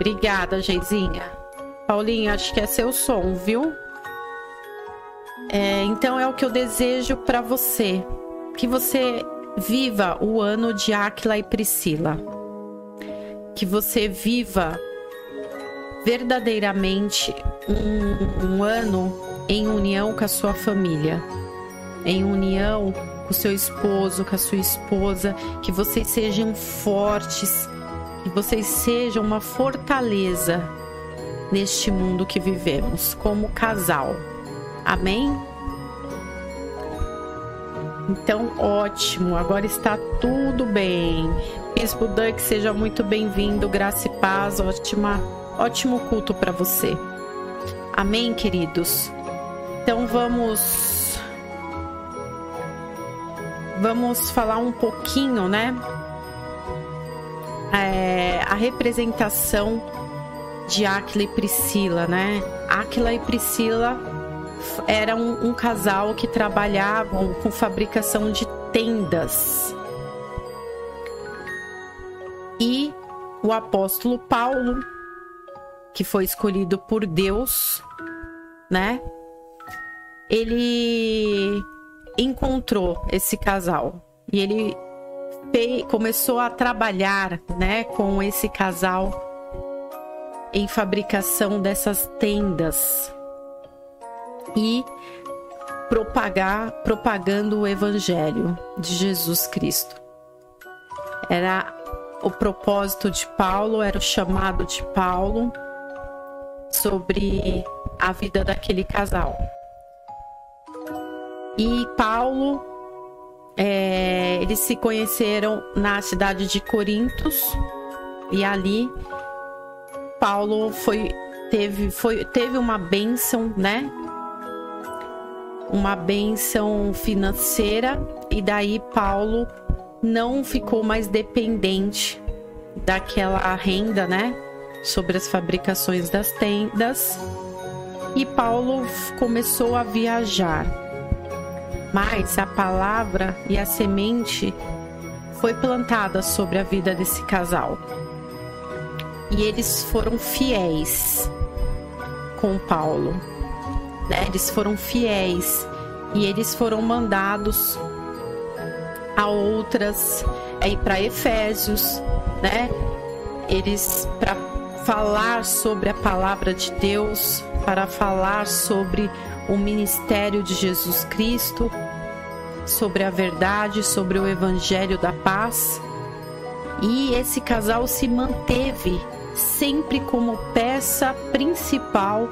Obrigada, Geizinha. Paulinho, acho que é seu som, viu? É, então é o que eu desejo para você. Que você viva o ano de Áquila e Priscila. Que você viva verdadeiramente um, um ano em união com a sua família, em união com o seu esposo, com a sua esposa, que vocês sejam fortes, que vocês sejam uma fortaleza neste mundo que vivemos como casal. Amém? Então, ótimo, agora está tudo bem. Bispo Duck, seja muito bem-vindo, graça e paz, ótima, ótimo culto para você. Amém, queridos? Então vamos vamos falar um pouquinho, né? É, a representação de Aquila e Priscila, né? Aquila e Priscila eram um, casal que trabalhavam com fabricação de tendas. E o apóstolo Paulo, que foi escolhido por Deus, né? Ele encontrou esse casal e ele começou a trabalhar, né, com esse casal em fabricação dessas tendas e propagar, propagando o evangelho de Jesus Cristo. Era o propósito de Paulo, era o chamado de Paulo sobre a vida daquele casal. E Paulo, é, eles se conheceram na cidade de Corintos e ali Paulo foi teve foi teve uma bênção, né? Uma bênção financeira e daí Paulo não ficou mais dependente daquela renda, né? Sobre as fabricações das tendas. E Paulo começou a viajar. Mas a palavra e a semente foi plantada sobre a vida desse casal e eles foram fiéis com Paulo. Né? Eles foram fiéis e eles foram mandados a outras aí para Efésios, né? Eles para falar sobre a palavra de Deus, para falar sobre o ministério de Jesus Cristo, sobre a verdade, sobre o evangelho da paz. E esse casal se manteve sempre como peça principal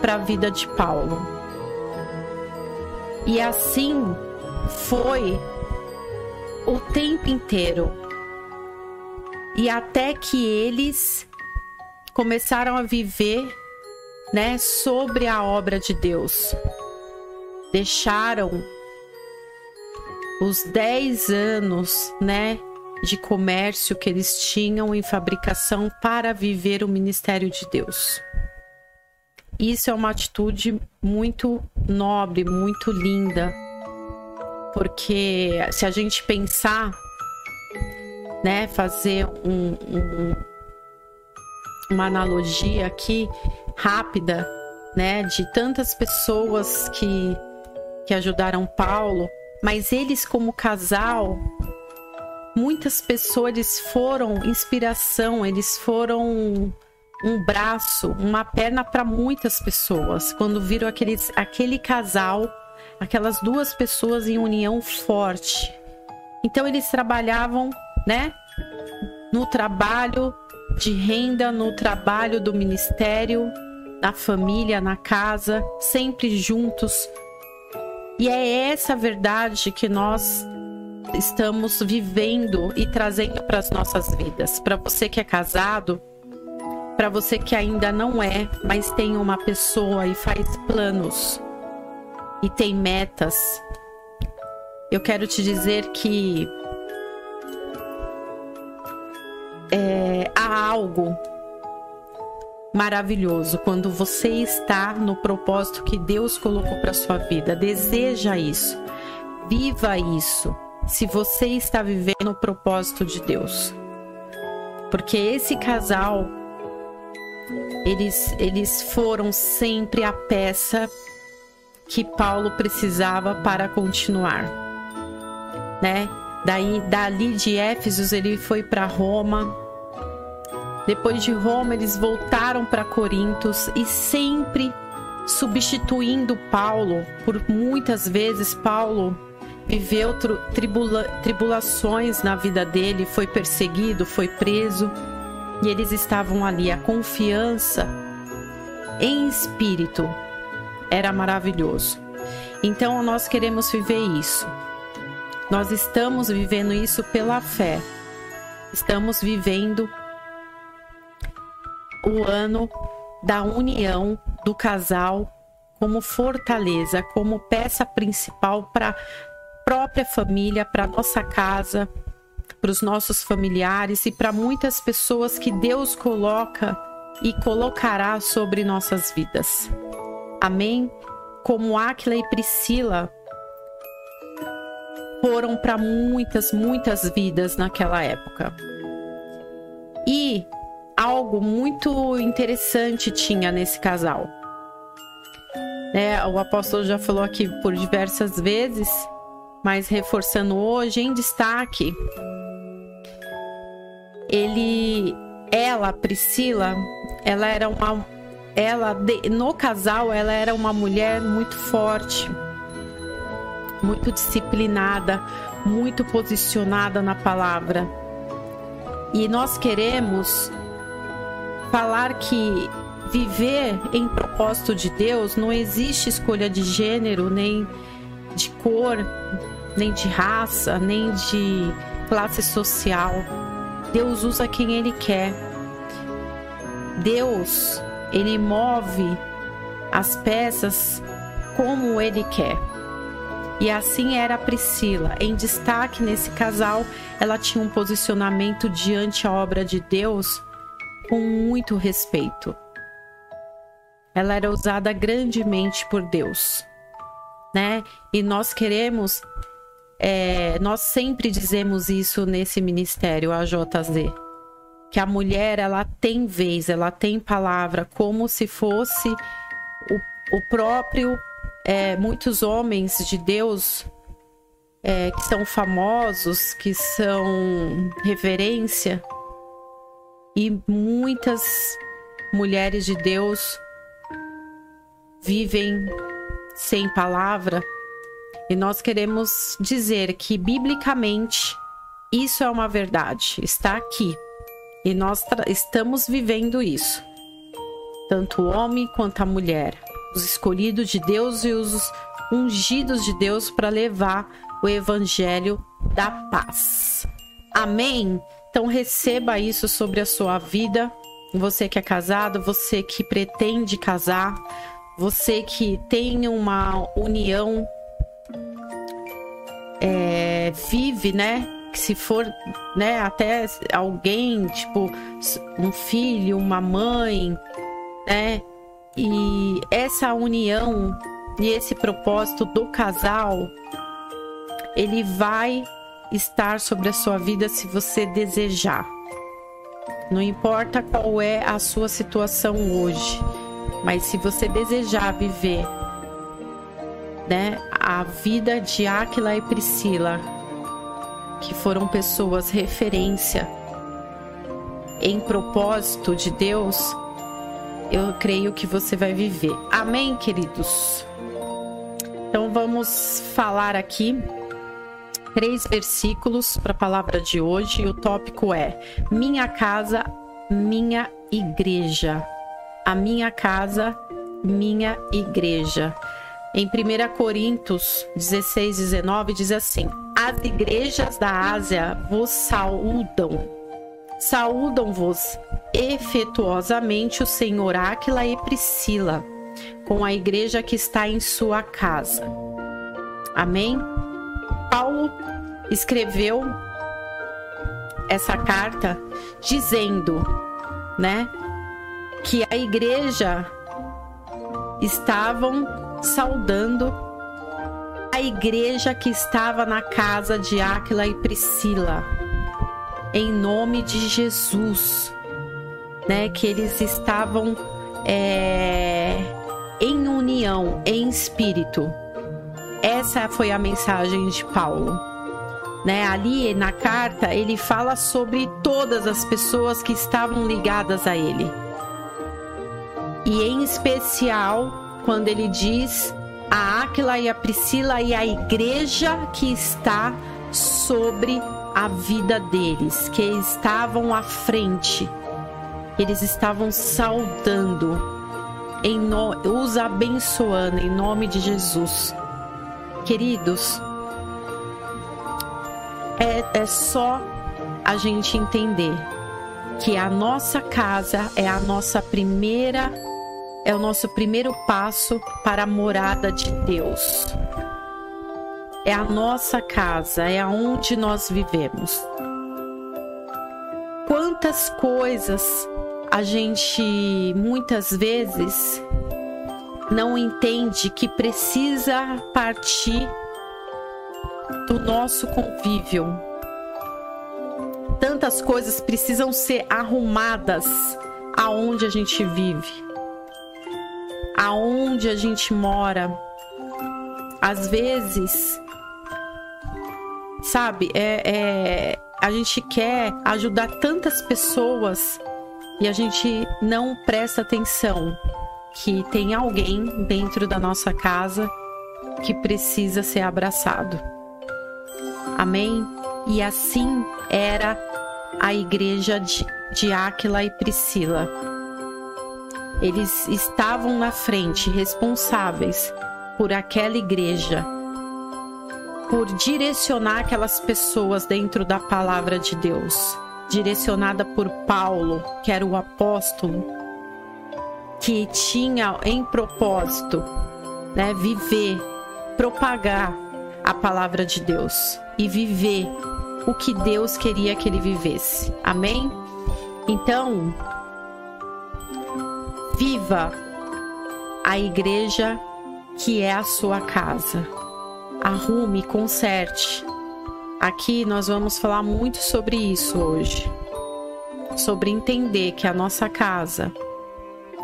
para a vida de Paulo. E assim foi o tempo inteiro. E até que eles começaram a viver, né, sobre a obra de Deus. Deixaram os 10 anos, né, de comércio que eles tinham em fabricação para viver o ministério de Deus. Isso é uma atitude muito nobre, muito linda, porque se a gente pensar, né, fazer um, um, uma analogia aqui rápida, né, de tantas pessoas que que ajudaram Paulo, mas eles como casal muitas pessoas foram inspiração, eles foram um braço, uma perna para muitas pessoas. Quando viram aqueles, aquele casal, aquelas duas pessoas em união forte. Então eles trabalhavam, né? No trabalho de renda, no trabalho do ministério, na família, na casa, sempre juntos. E é essa verdade que nós estamos vivendo e trazendo para as nossas vidas. Para você que é casado, para você que ainda não é, mas tem uma pessoa e faz planos e tem metas, eu quero te dizer que é, há algo maravilhoso quando você está no propósito que Deus colocou para sua vida. Deseja isso, viva isso se você está vivendo o propósito de Deus. Porque esse casal, eles, eles foram sempre a peça que Paulo precisava para continuar, né? Daí, dali de Éfesos, ele foi para Roma. Depois de Roma, eles voltaram para Corintos e sempre substituindo Paulo. Por muitas vezes, Paulo viveu tribula tribulações na vida dele, foi perseguido, foi preso e eles estavam ali. A confiança em espírito era maravilhoso. Então nós queremos viver isso. Nós estamos vivendo isso pela fé. Estamos vivendo o ano da união do casal como fortaleza, como peça principal para própria família, para nossa casa, para os nossos familiares e para muitas pessoas que Deus coloca e colocará sobre nossas vidas. Amém? Como Áquila e Priscila foram para muitas, muitas vidas naquela época. E algo muito interessante tinha nesse casal. É, o apóstolo já falou aqui por diversas vezes, mas reforçando hoje em destaque, ele, ela, Priscila, ela era uma, ela no casal ela era uma mulher muito forte, muito disciplinada, muito posicionada na palavra. E nós queremos falar que viver em propósito de Deus não existe escolha de gênero, nem de cor, nem de raça, nem de classe social. Deus usa quem ele quer. Deus, ele move as peças como ele quer. E assim era a Priscila. Em destaque nesse casal, ela tinha um posicionamento diante a obra de Deus com muito respeito. Ela era usada grandemente por Deus, né? E nós queremos, é, nós sempre dizemos isso nesse ministério, a JZ, que a mulher ela tem vez, ela tem palavra, como se fosse o, o próprio. É, muitos homens de Deus é, que são famosos, que são reverência, e muitas mulheres de Deus vivem sem palavra. E nós queremos dizer que, biblicamente, isso é uma verdade, está aqui. E nós estamos vivendo isso. Tanto o homem quanto a mulher. Os escolhidos de Deus e os ungidos de Deus para levar o evangelho da paz. Amém? Então receba isso sobre a sua vida. Você que é casado, você que pretende casar, você que tem uma união, é, vive, né? Que se for, né? Até alguém, tipo um filho, uma mãe, né? E essa união e esse propósito do casal, ele vai estar sobre a sua vida se você desejar. Não importa qual é a sua situação hoje, mas se você desejar viver né, a vida de Aquila e Priscila, que foram pessoas referência em propósito de Deus, eu creio que você vai viver. Amém, queridos? Então vamos falar aqui três versículos para a palavra de hoje o tópico é Minha casa, minha igreja. A minha casa, minha igreja. Em 1 Coríntios 16, 19 diz assim: As igrejas da Ásia vos saúdam. Saúdam-vos efetuosamente o Senhor Áquila e Priscila, com a igreja que está em sua casa. Amém? Paulo escreveu essa carta dizendo, né, que a igreja estavam saudando a igreja que estava na casa de Áquila e Priscila, em nome de Jesus. né? Que eles estavam é, em união, em espírito. Essa foi a mensagem de Paulo. Né, ali na carta ele fala sobre todas as pessoas que estavam ligadas a ele. E em especial quando ele diz a Áquila e a Priscila e a igreja que está sobre a vida deles, que estavam à frente. Eles estavam saudando, em no... os abençoando em nome de Jesus. Queridos, é, é só a gente entender que a nossa casa é a nossa primeira é o nosso primeiro passo para a morada de Deus. É a nossa casa, é aonde nós vivemos. Quantas coisas a gente muitas vezes não entende que precisa partir do nosso convívio. Tantas coisas precisam ser arrumadas aonde a gente vive aonde a gente mora. Às vezes, sabe, é, é, a gente quer ajudar tantas pessoas e a gente não presta atenção que tem alguém dentro da nossa casa que precisa ser abraçado. Amém? E assim era a igreja de, de Áquila e Priscila. Eles estavam na frente, responsáveis por aquela igreja, por direcionar aquelas pessoas dentro da palavra de Deus, direcionada por Paulo, que era o apóstolo, que tinha em propósito né, viver, propagar a palavra de Deus e viver o que Deus queria que ele vivesse. Amém? Então, Viva a igreja que é a sua casa. Arrume, conserte. Aqui nós vamos falar muito sobre isso hoje. Sobre entender que a nossa casa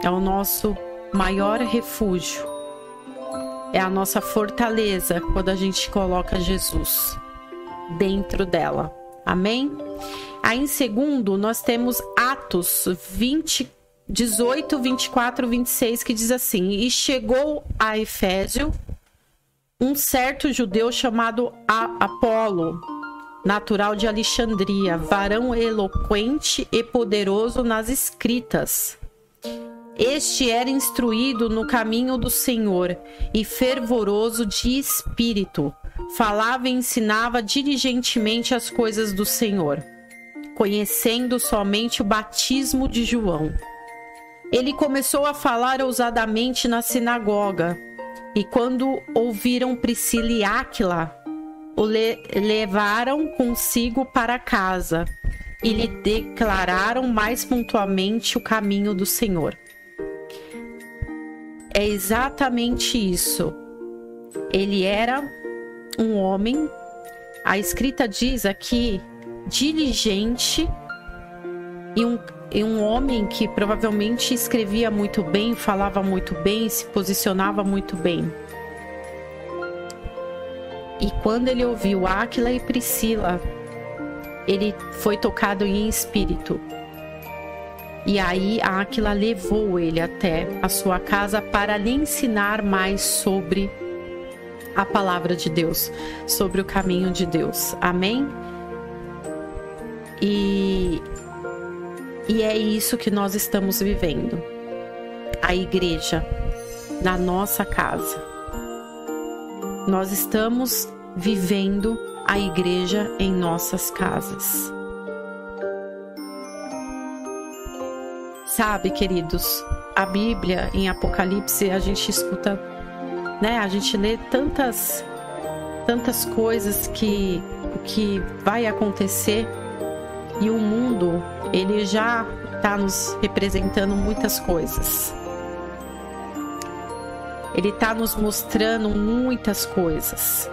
é o nosso maior refúgio. É a nossa fortaleza quando a gente coloca Jesus dentro dela. Amém? Aí em segundo, nós temos Atos 24 18, 24, 26, que diz assim: E chegou a Efésio um certo judeu chamado Apolo, natural de Alexandria, varão eloquente e poderoso nas escritas. Este era instruído no caminho do Senhor e fervoroso de espírito, falava e ensinava diligentemente as coisas do Senhor, conhecendo somente o batismo de João. Ele começou a falar ousadamente na sinagoga, e quando ouviram Priscila e Áquila, o le levaram consigo para casa e lhe declararam mais pontualmente o caminho do Senhor. É exatamente isso. Ele era um homem, a escrita diz aqui, diligente e um e um homem que provavelmente escrevia muito bem, falava muito bem, se posicionava muito bem. E quando ele ouviu Áquila e Priscila, ele foi tocado em espírito. E aí Áquila levou ele até a sua casa para lhe ensinar mais sobre a palavra de Deus, sobre o caminho de Deus. Amém? E e é isso que nós estamos vivendo. A igreja na nossa casa. Nós estamos vivendo a igreja em nossas casas. Sabe, queridos, a Bíblia em Apocalipse a gente escuta, né? A gente lê tantas tantas coisas que que vai acontecer e o mundo, ele já está nos representando muitas coisas. Ele está nos mostrando muitas coisas.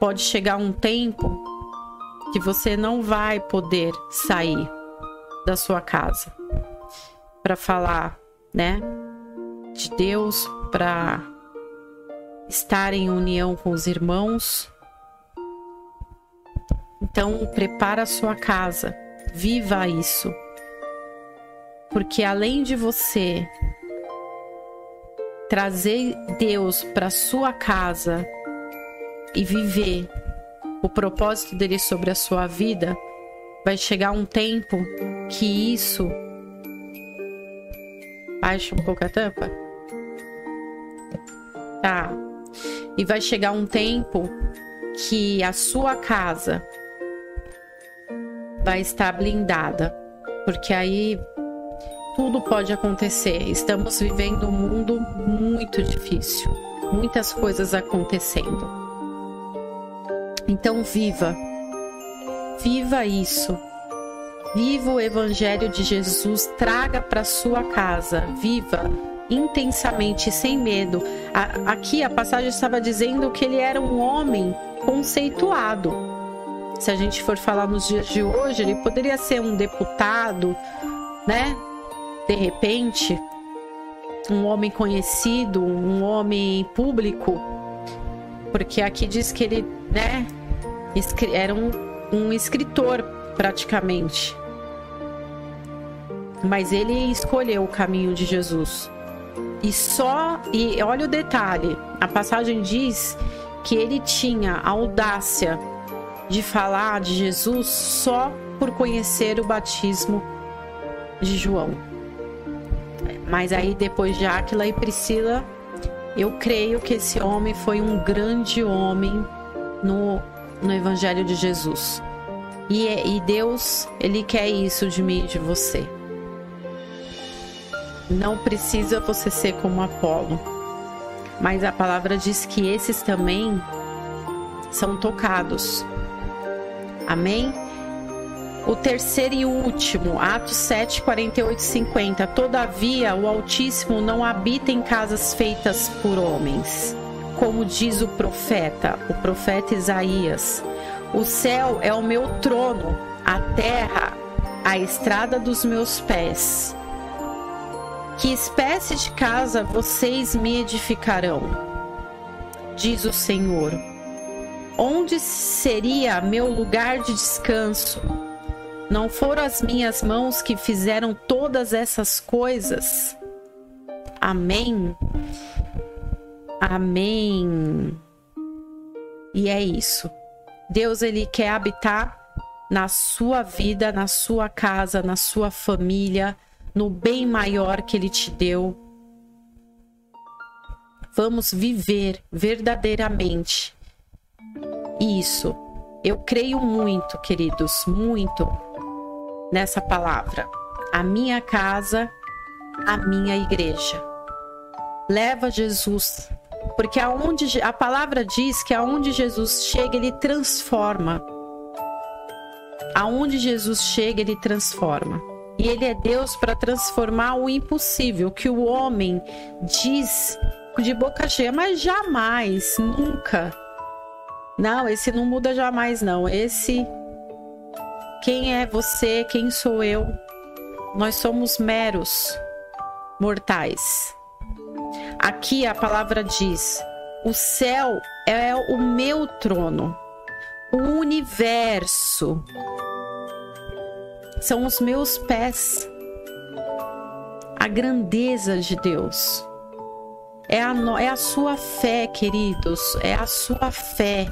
Pode chegar um tempo que você não vai poder sair da sua casa para falar, né, de Deus, para estar em união com os irmãos. Então, prepara a sua casa, viva isso. Porque além de você trazer Deus para sua casa e viver o propósito dele sobre a sua vida, vai chegar um tempo que isso baixa um pouco a tampa. Tá. E vai chegar um tempo que a sua casa vai estar blindada, porque aí tudo pode acontecer. Estamos vivendo um mundo muito difícil, muitas coisas acontecendo. Então, viva, viva isso. Viva o Evangelho de Jesus, traga para sua casa, viva intensamente, sem medo. aqui a passagem estava dizendo que ele era um homem conceituado. Se a gente for falar nos dias de hoje, ele poderia ser um deputado, né? de repente, um homem conhecido, um homem público, porque aqui diz que ele, né, era um, um escritor praticamente. Mas ele escolheu o caminho de Jesus. E só, e olha o detalhe, a passagem diz que ele tinha audácia de falar de Jesus só por conhecer o batismo de João. Mas aí depois de Áquila e Priscila, eu creio que esse homem foi um grande homem no, no Evangelho de Jesus. E, e Deus, Ele quer isso de mim e de você. Não precisa você ser como Apolo. Mas a palavra diz que esses também são tocados. Amém? O terceiro e último, Atos 7, 48 e 50. Todavia, o Altíssimo não habita em casas feitas por homens. Como diz o profeta, o profeta Isaías: O céu é o meu trono, a terra, a estrada dos meus pés. Que espécie de casa vocês me edificarão? Diz o Senhor. Onde seria meu lugar de descanso? Não foram as minhas mãos que fizeram todas essas coisas? Amém. Amém. E é isso. Deus ele quer habitar na sua vida, na sua casa, na sua família, no bem maior que ele te deu. Vamos viver verdadeiramente isso. Eu creio muito, queridos, muito nessa palavra: a minha casa, a minha igreja. Leva Jesus, porque aonde a palavra diz que aonde Jesus chega, ele transforma. Aonde Jesus chega, ele transforma. E ele é Deus para transformar o impossível, que o homem diz de boca cheia, mas jamais, nunca. Não, esse não muda jamais, não. Esse quem é você? Quem sou eu? Nós somos meros mortais. Aqui a palavra diz: o céu é o meu trono, o universo são os meus pés. A grandeza de Deus. É a, é a sua fé, queridos, é a sua fé.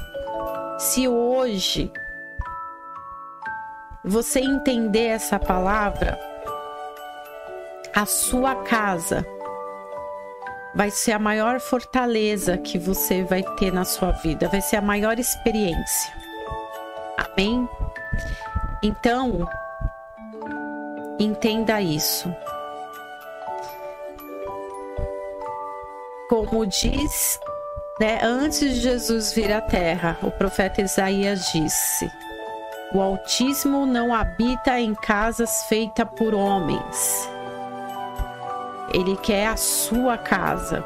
Se hoje você entender essa palavra, a sua casa vai ser a maior fortaleza que você vai ter na sua vida, vai ser a maior experiência. Amém? Então, entenda isso. Como diz, né, antes de Jesus vir à terra, o profeta Isaías disse: o Altíssimo não habita em casas feitas por homens. Ele quer a sua casa.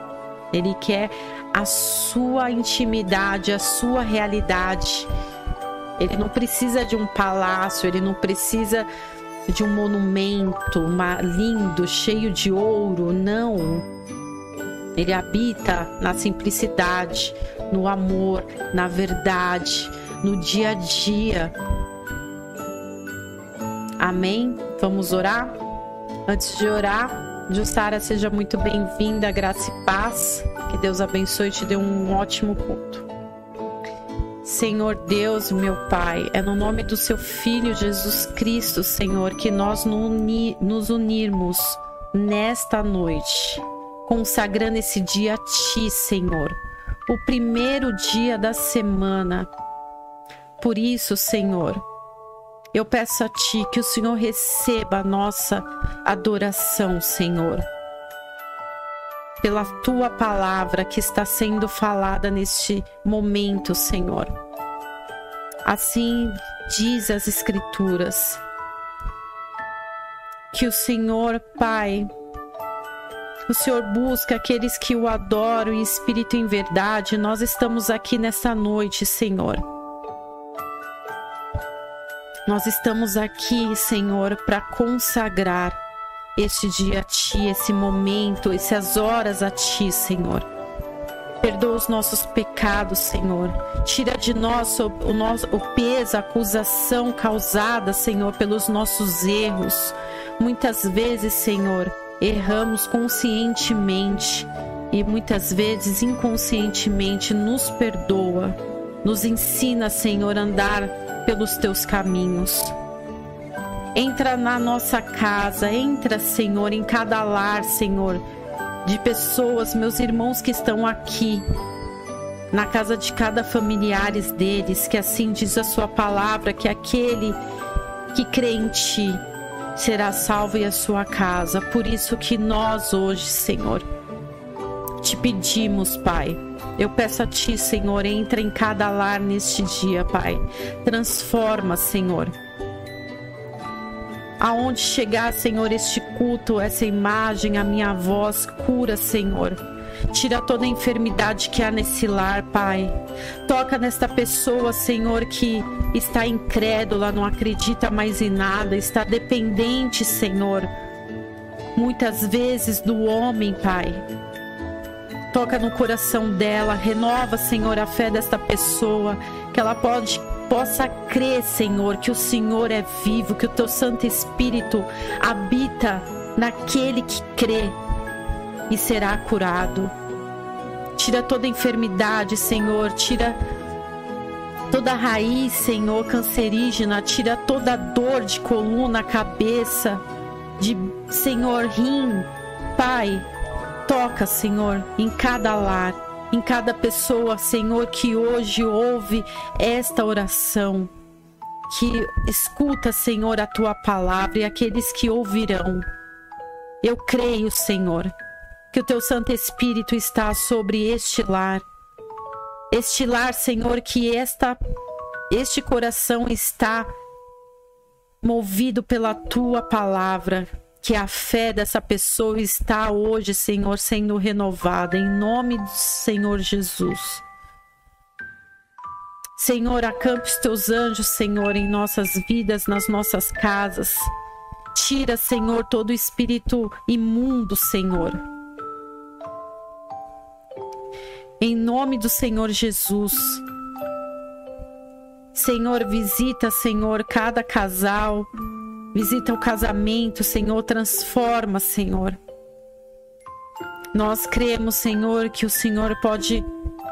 Ele quer a sua intimidade, a sua realidade. Ele não precisa de um palácio, ele não precisa de um monumento uma, lindo, cheio de ouro. Não. Ele habita na simplicidade, no amor, na verdade, no dia a dia. Amém? Vamos orar? Antes de orar, Jussara, seja muito bem-vinda, graça e paz. Que Deus abençoe e te dê um ótimo culto. Senhor Deus, meu Pai, é no nome do seu Filho Jesus Cristo, Senhor, que nós nos unirmos nesta noite, consagrando esse dia a Ti, Senhor, o primeiro dia da semana. Por isso, Senhor, eu peço a Ti que o Senhor receba a nossa adoração, Senhor pela tua palavra que está sendo falada neste momento, Senhor. Assim diz as Escrituras, que o Senhor, Pai, o Senhor busca aqueles que o adoram em espírito e em verdade. Nós estamos aqui nessa noite, Senhor. Nós estamos aqui, Senhor, para consagrar este dia a Ti, esse momento, essas horas a Ti, Senhor. Perdoa os nossos pecados, Senhor. Tira de nós o, nosso, o peso, a acusação causada, Senhor, pelos nossos erros. Muitas vezes, Senhor, erramos conscientemente e muitas vezes inconscientemente. Nos perdoa. Nos ensina, Senhor, a andar pelos teus caminhos. Entra na nossa casa, entra, Senhor, em cada lar, Senhor, de pessoas, meus irmãos que estão aqui, na casa de cada familiares deles, que assim diz a sua palavra, que aquele que crê em ti será salvo e a sua casa. Por isso que nós hoje, Senhor, te pedimos, Pai. Eu peço a ti, Senhor, entra em cada lar neste dia, Pai. Transforma, Senhor aonde chegar, Senhor, este culto, essa imagem, a minha voz, cura, Senhor. Tira toda a enfermidade que há nesse lar, Pai. Toca nesta pessoa, Senhor, que está incrédula, não acredita mais em nada, está dependente, Senhor, muitas vezes do homem, Pai. Toca no coração dela, renova, Senhor, a fé desta pessoa, que ela pode possa crer, Senhor, que o Senhor é vivo, que o teu Santo Espírito habita naquele que crê e será curado. Tira toda enfermidade, Senhor, tira toda raiz, Senhor, cancerígena, tira toda dor de coluna, cabeça, de Senhor, rim, Pai, toca, Senhor, em cada lar em cada pessoa, Senhor, que hoje ouve esta oração, que escuta, Senhor, a tua palavra e aqueles que ouvirão. Eu creio, Senhor, que o teu Santo Espírito está sobre este lar. Este lar, Senhor, que esta este coração está movido pela tua palavra que a fé dessa pessoa está hoje, Senhor, sendo renovada, em nome do Senhor Jesus. Senhor, acampe os teus anjos, Senhor, em nossas vidas, nas nossas casas. Tira, Senhor, todo espírito imundo, Senhor. Em nome do Senhor Jesus. Senhor, visita, Senhor, cada casal, Visita o casamento, Senhor, transforma, Senhor. Nós cremos, Senhor, que o Senhor pode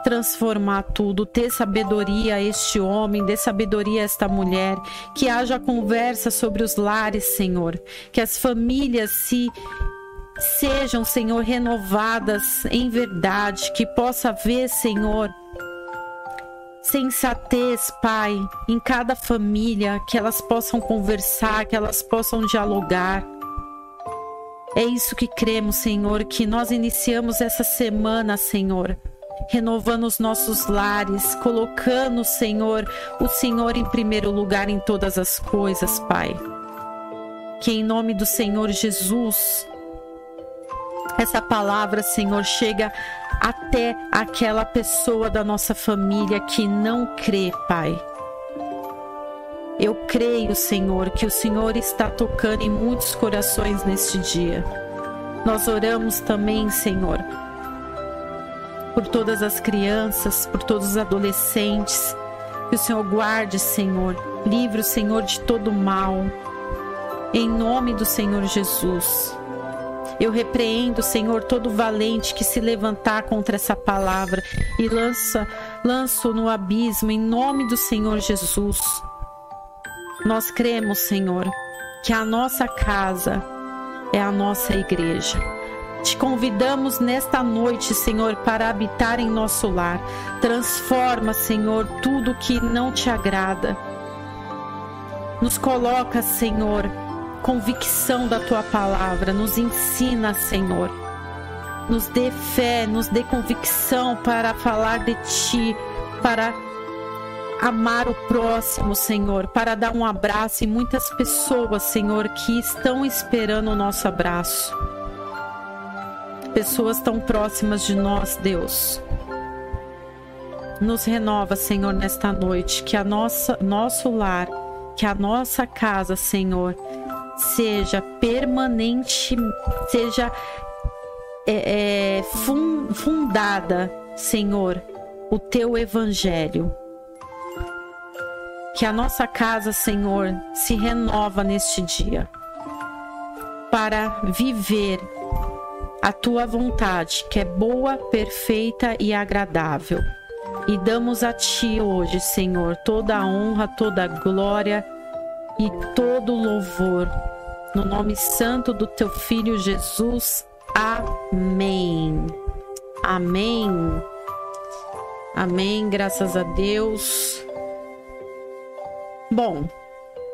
transformar tudo, ter sabedoria a este homem, dê sabedoria a esta mulher, que haja conversa sobre os lares, Senhor, que as famílias se sejam, Senhor, renovadas em verdade, que possa haver, Senhor, sensatez, Pai, em cada família, que elas possam conversar, que elas possam dialogar. É isso que cremos, Senhor, que nós iniciamos essa semana, Senhor, renovando os nossos lares, colocando, Senhor, o Senhor em primeiro lugar em todas as coisas, Pai. Que em nome do Senhor Jesus, essa palavra, Senhor, chega até aquela pessoa da nossa família que não crê, Pai. Eu creio, Senhor, que o Senhor está tocando em muitos corações neste dia. Nós oramos também, Senhor, por todas as crianças, por todos os adolescentes. Que o Senhor guarde, Senhor, livre o Senhor de todo mal. Em nome do Senhor Jesus. Eu repreendo, Senhor, todo valente que se levantar contra essa palavra e lança, lanço no abismo em nome do Senhor Jesus. Nós cremos, Senhor, que a nossa casa é a nossa igreja. Te convidamos nesta noite, Senhor, para habitar em nosso lar. Transforma, Senhor, tudo que não te agrada. Nos coloca, Senhor, convicção da tua palavra. Nos ensina, Senhor. Nos dê fé, nos dê convicção para falar de ti, para amar o próximo, Senhor, para dar um abraço em muitas pessoas, Senhor, que estão esperando o nosso abraço. Pessoas tão próximas de nós, Deus. Nos renova, Senhor, nesta noite, que a nossa nosso lar, que a nossa casa, Senhor, seja permanente, seja é, é, fundada, Senhor, o teu evangelho que a nossa casa, Senhor, se renova neste dia para viver a tua vontade, que é boa, perfeita e agradável. E damos a ti hoje, Senhor, toda a honra, toda a glória e todo o louvor. No nome santo do teu filho Jesus. Amém. Amém. Amém. Graças a Deus. Bom,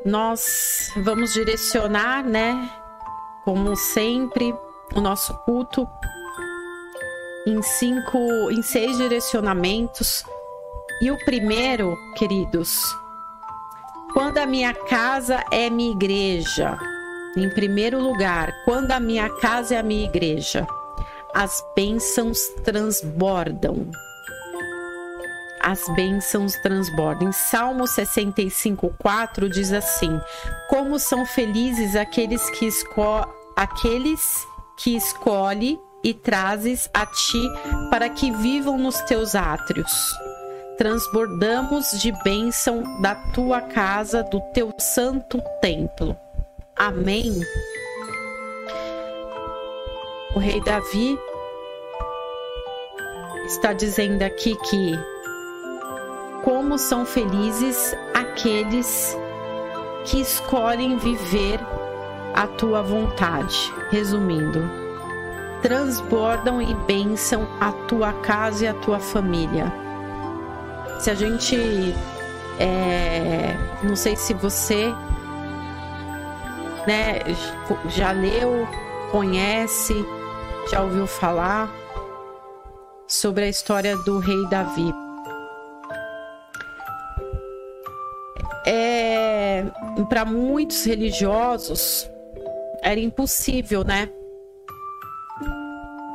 nós vamos direcionar, né, como sempre, o nosso culto em cinco, em seis direcionamentos. E o primeiro, queridos, quando a minha casa é minha igreja. Em primeiro lugar, quando a minha casa é a minha igreja, as bênçãos transbordam as bênçãos transbordam. Em Salmo 65, 4 diz assim: Como são felizes aqueles que, esco aqueles que escolhe e trazes a ti para que vivam nos teus átrios. Transbordamos de bênção da tua casa, do teu santo templo. Amém. O rei Davi está dizendo aqui que como são felizes aqueles que escolhem viver a tua vontade. Resumindo, transbordam e bênção a tua casa e a tua família. Se a gente. É, não sei se você né, já leu, conhece, já ouviu falar sobre a história do rei Davi. é, para muitos religiosos era impossível, né?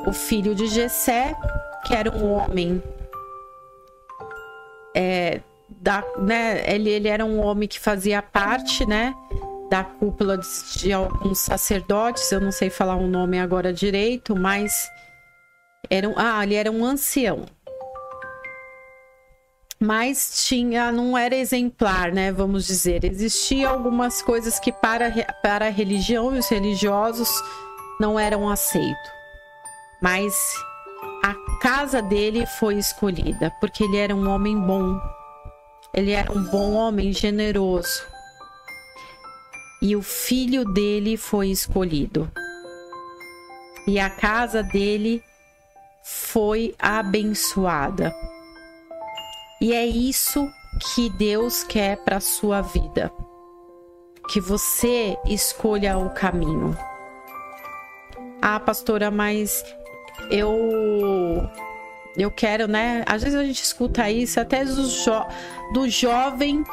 O filho de Jessé, que era um homem é, da, né, ele, ele era um homem que fazia parte, né, da cúpula de, de alguns sacerdotes, eu não sei falar o nome agora direito, mas era um, ah, ele era um ancião mas tinha, não era exemplar, né? Vamos dizer. Existia algumas coisas que para, para a religião e os religiosos não eram aceitos. Mas a casa dele foi escolhida, porque ele era um homem bom. Ele era um bom homem generoso. E o filho dele foi escolhido. E a casa dele foi abençoada. E é isso que Deus quer para sua vida. Que você escolha o caminho. Ah, pastora, mas eu eu quero, né? Às vezes a gente escuta isso até dos jo do jovem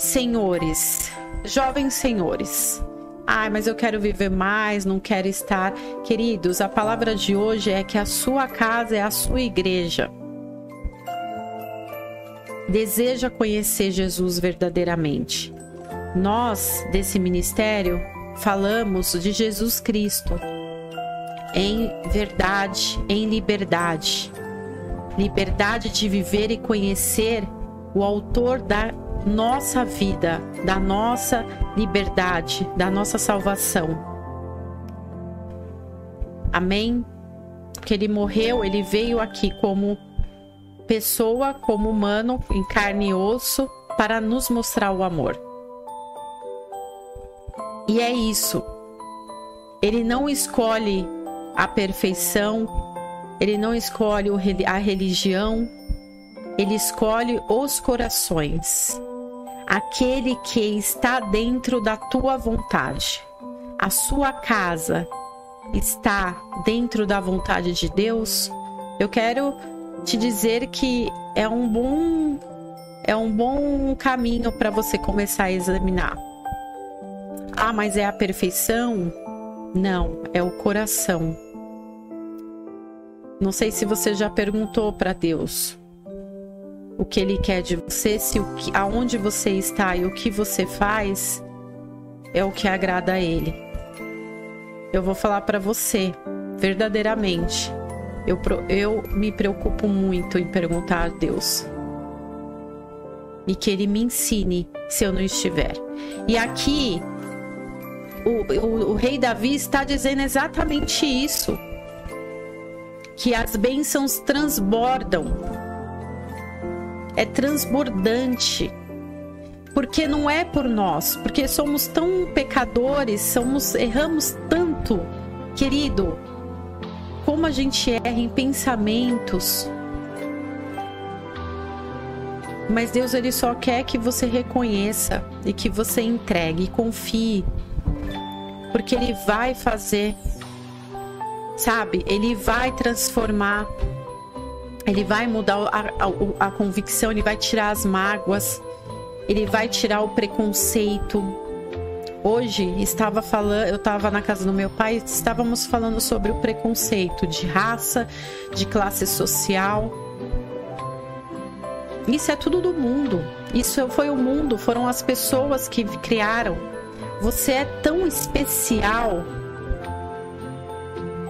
senhores. Jovens senhores. Ai, mas eu quero viver mais, não quero estar. Queridos, a palavra de hoje é que a sua casa é a sua igreja deseja conhecer Jesus verdadeiramente, Nós, desse ministério, falamos de Jesus Cristo em verdade, em liberdade. Liberdade de viver e conhecer o autor da nossa vida, da nossa liberdade, da nossa salvação. Amém? Que ele morreu, ele veio aqui como pessoa, como humano, em carne e osso, para nos mostrar o amor. E é isso. Ele não escolhe a perfeição, ele não escolhe a religião, ele escolhe os corações. Aquele que está dentro da tua vontade. A sua casa está dentro da vontade de Deus. Eu quero te dizer que é um bom é um bom caminho para você começar a examinar. Ah, mas é a perfeição? Não, é o coração. Não sei se você já perguntou para Deus o que ele quer de você, se o que, aonde você está e o que você faz é o que agrada a ele. Eu vou falar para você, verdadeiramente. Eu, eu me preocupo muito em perguntar a Deus. E que ele me ensine se eu não estiver. E aqui, o, o, o rei Davi está dizendo exatamente isso que as bênçãos transbordam. É transbordante. Porque não é por nós, porque somos tão pecadores, somos erramos tanto, querido. Como a gente erra em pensamentos. Mas Deus ele só quer que você reconheça e que você entregue e confie. Porque ele vai fazer sabe? Ele vai transformar, ele vai mudar a, a, a convicção, ele vai tirar as mágoas, ele vai tirar o preconceito. Hoje estava falando, eu estava na casa do meu pai, estávamos falando sobre o preconceito de raça, de classe social. Isso é tudo do mundo. Isso foi o mundo, foram as pessoas que criaram. Você é tão especial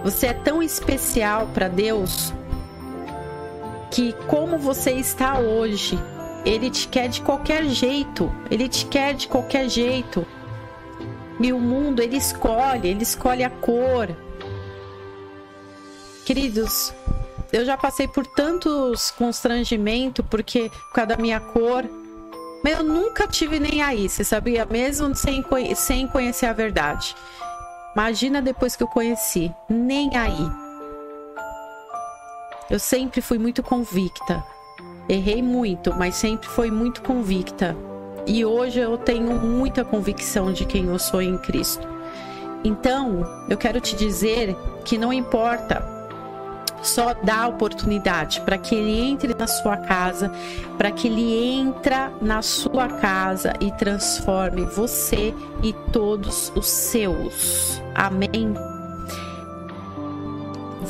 você é tão especial para Deus que como você está hoje, ele te quer de qualquer jeito. Ele te quer de qualquer jeito. E o mundo, ele escolhe, ele escolhe a cor. Queridos, eu já passei por tantos constrangimentos porque por causa da minha cor. Mas eu nunca tive nem aí, você sabia? Mesmo sem, sem conhecer a verdade. Imagina depois que eu conheci, nem aí. Eu sempre fui muito convicta. Errei muito, mas sempre fui muito convicta. E hoje eu tenho muita convicção de quem eu sou em Cristo. Então, eu quero te dizer que não importa só dá oportunidade para que ele entre na sua casa, para que ele entra na sua casa e transforme você e todos os seus. Amém.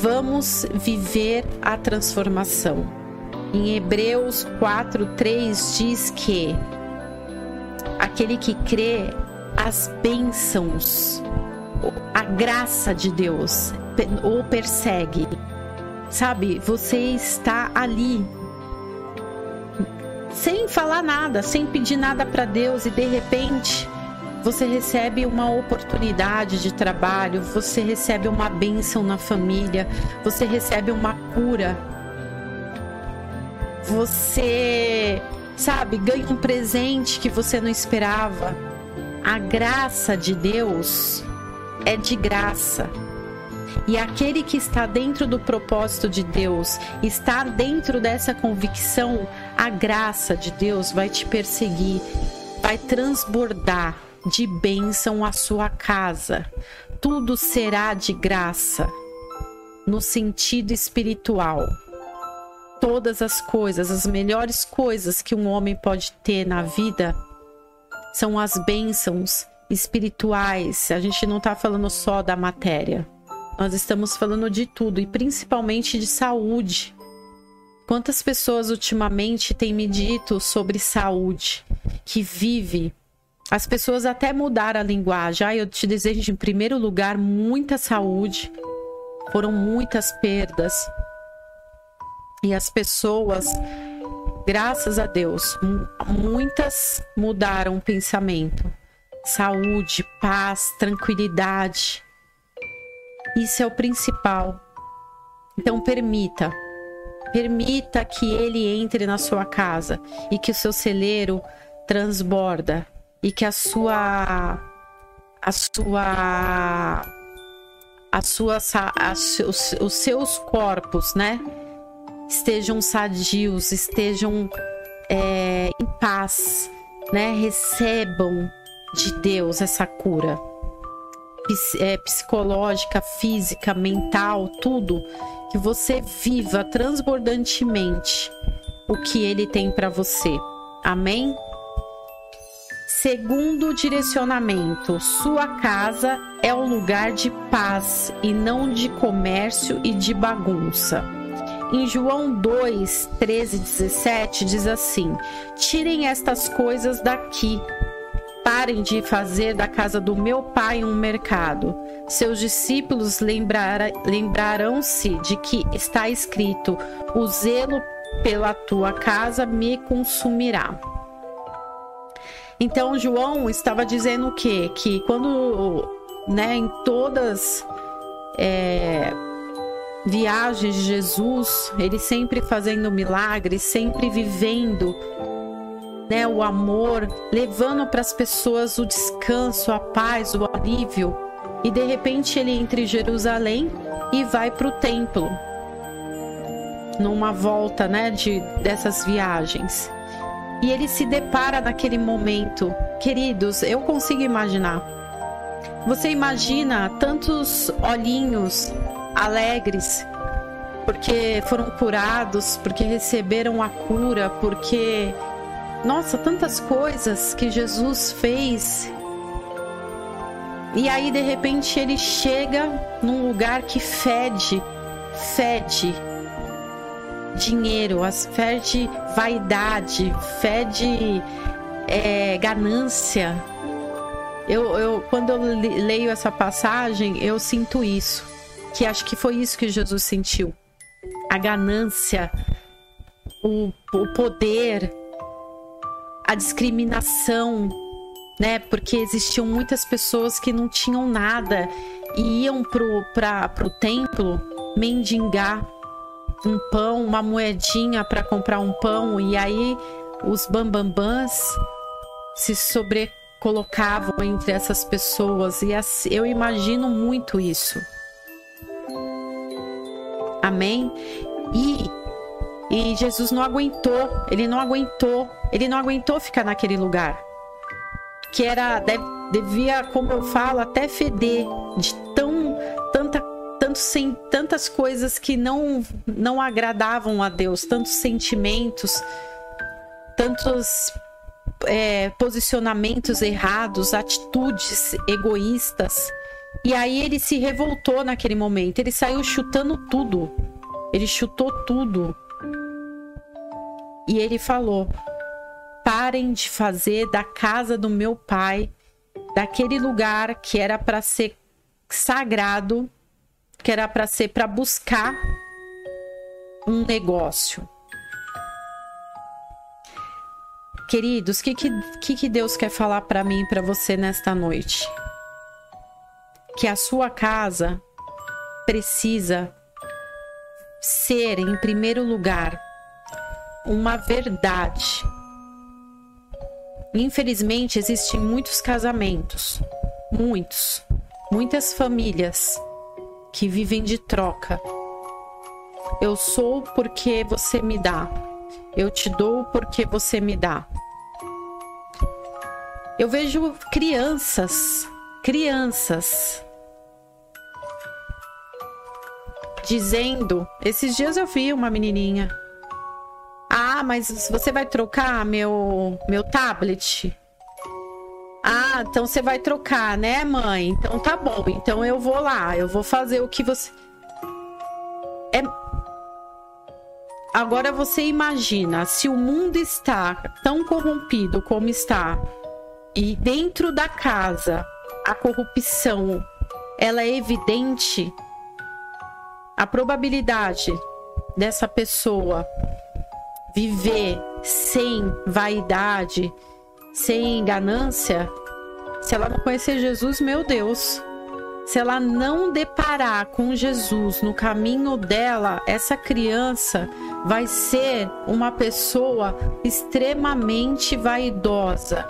Vamos viver a transformação. Em Hebreus 4:3 diz que aquele que crê as bênçãos, a graça de Deus o persegue Sabe, você está ali sem falar nada, sem pedir nada para Deus e de repente você recebe uma oportunidade de trabalho, você recebe uma bênção na família, você recebe uma cura. Você, sabe, ganha um presente que você não esperava. A graça de Deus é de graça. E aquele que está dentro do propósito de Deus, está dentro dessa convicção, a graça de Deus vai te perseguir, vai transbordar de bênção a sua casa. Tudo será de graça, no sentido espiritual. Todas as coisas, as melhores coisas que um homem pode ter na vida são as bênçãos espirituais. A gente não está falando só da matéria. Nós estamos falando de tudo e principalmente de saúde. Quantas pessoas ultimamente têm me dito sobre saúde, que vive As pessoas até mudaram a linguagem. Ah, eu te desejo, em primeiro lugar, muita saúde. Foram muitas perdas. E as pessoas, graças a Deus, muitas mudaram o pensamento. Saúde, paz, tranquilidade. Isso é o principal. Então, permita. Permita que ele entre na sua casa e que o seu celeiro transborda e que a sua a sua a sua a, os, os seus corpos, né, estejam sadios, estejam é, em paz, né, recebam de Deus essa cura é, psicológica, física, mental, tudo, que você viva transbordantemente o que Ele tem para você. Amém? Segundo direcionamento, sua casa é um lugar de paz e não de comércio e de bagunça. Em João 2, 13 17 diz assim: Tirem estas coisas daqui. Parem de fazer da casa do meu pai um mercado. Seus discípulos lembrarão-se de que está escrito: O zelo pela tua casa me consumirá. Então João estava dizendo o quê? Que quando, né, em todas é, viagens de Jesus, ele sempre fazendo milagres, sempre vivendo né, o amor, levando para as pessoas o descanso, a paz, o alívio. E de repente ele entra em Jerusalém e vai para o templo, numa volta, né, de dessas viagens e ele se depara naquele momento. Queridos, eu consigo imaginar. Você imagina tantos olhinhos alegres porque foram curados, porque receberam a cura, porque nossa, tantas coisas que Jesus fez. E aí de repente ele chega num lugar que fede, fede dinheiro, as fede vaidade, fede é, ganância. Eu, eu, quando eu leio essa passagem, eu sinto isso. Que acho que foi isso que Jesus sentiu. A ganância, o, o poder, a discriminação, né? Porque existiam muitas pessoas que não tinham nada e iam pro, pra, pro templo mendigar um pão, uma moedinha para comprar um pão e aí os bambambãs se sobrecolocavam entre essas pessoas e eu imagino muito isso. Amém? E e Jesus não aguentou, ele não aguentou, ele não aguentou ficar naquele lugar. Que era devia, como eu falo, até feder de tão tanta sem tantas coisas que não não agradavam a Deus, tantos sentimentos, tantos é, posicionamentos errados, atitudes egoístas. E aí ele se revoltou naquele momento. Ele saiu chutando tudo. Ele chutou tudo. E ele falou: parem de fazer da casa do meu pai, daquele lugar que era para ser sagrado, que era para ser para buscar um negócio. Queridos, o que, que, que Deus quer falar para mim e para você nesta noite? Que a sua casa precisa ser, em primeiro lugar, uma verdade. Infelizmente, existem muitos casamentos, muitos, muitas famílias que vivem de troca. Eu sou porque você me dá. Eu te dou porque você me dá. Eu vejo crianças, crianças dizendo, esses dias eu vi uma menininha. Ah, mas você vai trocar meu meu tablet? Ah, então você vai trocar, né, mãe? Então tá bom. Então eu vou lá, eu vou fazer o que você. É. Agora você imagina se o mundo está tão corrompido como está, e dentro da casa a corrupção ela é evidente, a probabilidade dessa pessoa viver sem vaidade, sem ganância, se ela não conhecer Jesus, meu Deus, se ela não deparar com Jesus no caminho dela, essa criança vai ser uma pessoa extremamente vaidosa.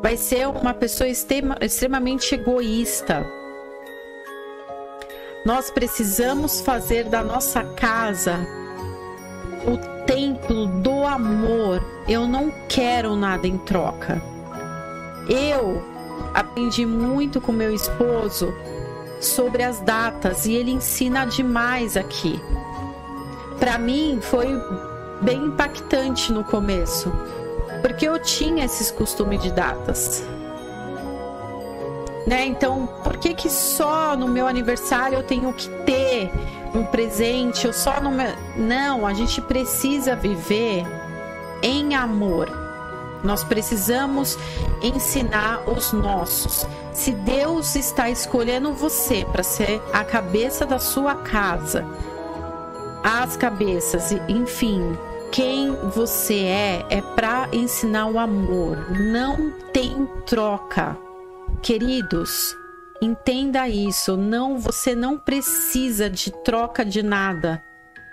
Vai ser uma pessoa extrema, extremamente egoísta. Nós precisamos fazer da nossa casa o templo do amor. Eu não quero nada em troca. Eu aprendi muito com meu esposo sobre as datas e ele ensina demais aqui. Para mim foi bem impactante no começo, porque eu tinha esses costumes de datas. Né? Então, por que que só no meu aniversário eu tenho que ter um presente? Eu só no meu... Não, a gente precisa viver em amor. Nós precisamos ensinar os nossos. Se Deus está escolhendo você para ser a cabeça da sua casa, as cabeças, enfim, quem você é é para ensinar o amor. Não tem troca. Queridos, entenda isso, não você não precisa de troca de nada.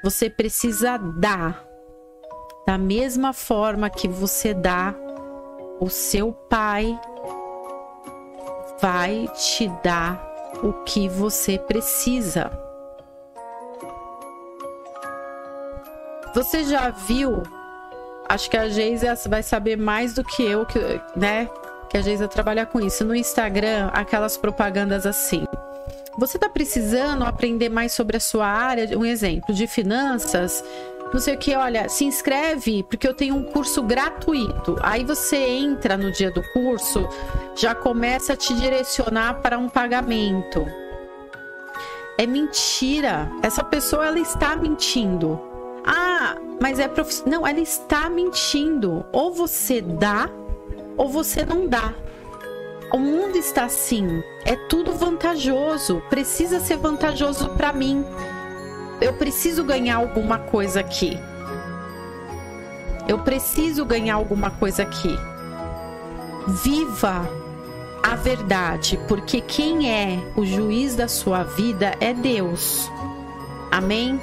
Você precisa dar. Da mesma forma que você dá, o seu pai vai te dar o que você precisa. Você já viu? Acho que a Geisa vai saber mais do que eu, que, né? Que a Geisa trabalha com isso. No Instagram, aquelas propagandas assim. Você está precisando aprender mais sobre a sua área? Um exemplo de finanças não sei o que, olha, se inscreve porque eu tenho um curso gratuito. Aí você entra no dia do curso, já começa a te direcionar para um pagamento. É mentira. Essa pessoa ela está mentindo. Ah, mas é profissional. Não, ela está mentindo. Ou você dá ou você não dá. O mundo está assim. É tudo vantajoso. Precisa ser vantajoso para mim eu preciso ganhar alguma coisa aqui. Eu preciso ganhar alguma coisa aqui. Viva a verdade, porque quem é o juiz da sua vida é Deus. Amém?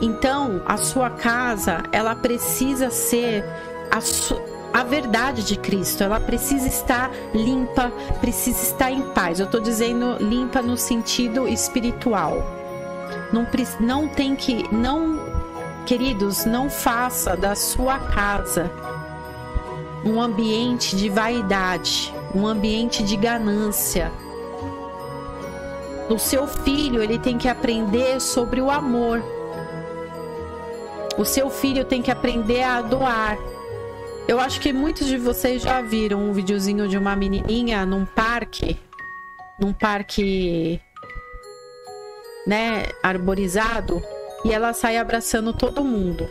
Então, a sua casa, ela precisa ser a, a verdade de Cristo. Ela precisa estar limpa, precisa estar em paz. Eu estou dizendo limpa no sentido espiritual não, não tem que. Não, queridos, não faça da sua casa um ambiente de vaidade, um ambiente de ganância. O seu filho, ele tem que aprender sobre o amor. O seu filho tem que aprender a doar. Eu acho que muitos de vocês já viram um videozinho de uma menininha num parque, num parque né, arborizado, e ela sai abraçando todo mundo.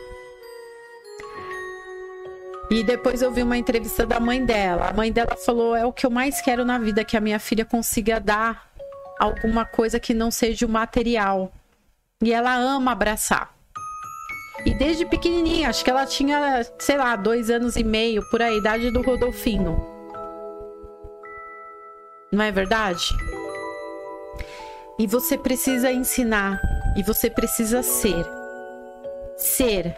E depois eu vi uma entrevista da mãe dela. A mãe dela falou: "É o que eu mais quero na vida que a minha filha consiga dar alguma coisa que não seja o material". E ela ama abraçar. E desde pequenininha, acho que ela tinha, sei lá, dois anos e meio, por aí, idade do Rodolfinho. Não é verdade? E você precisa ensinar e você precisa ser. Ser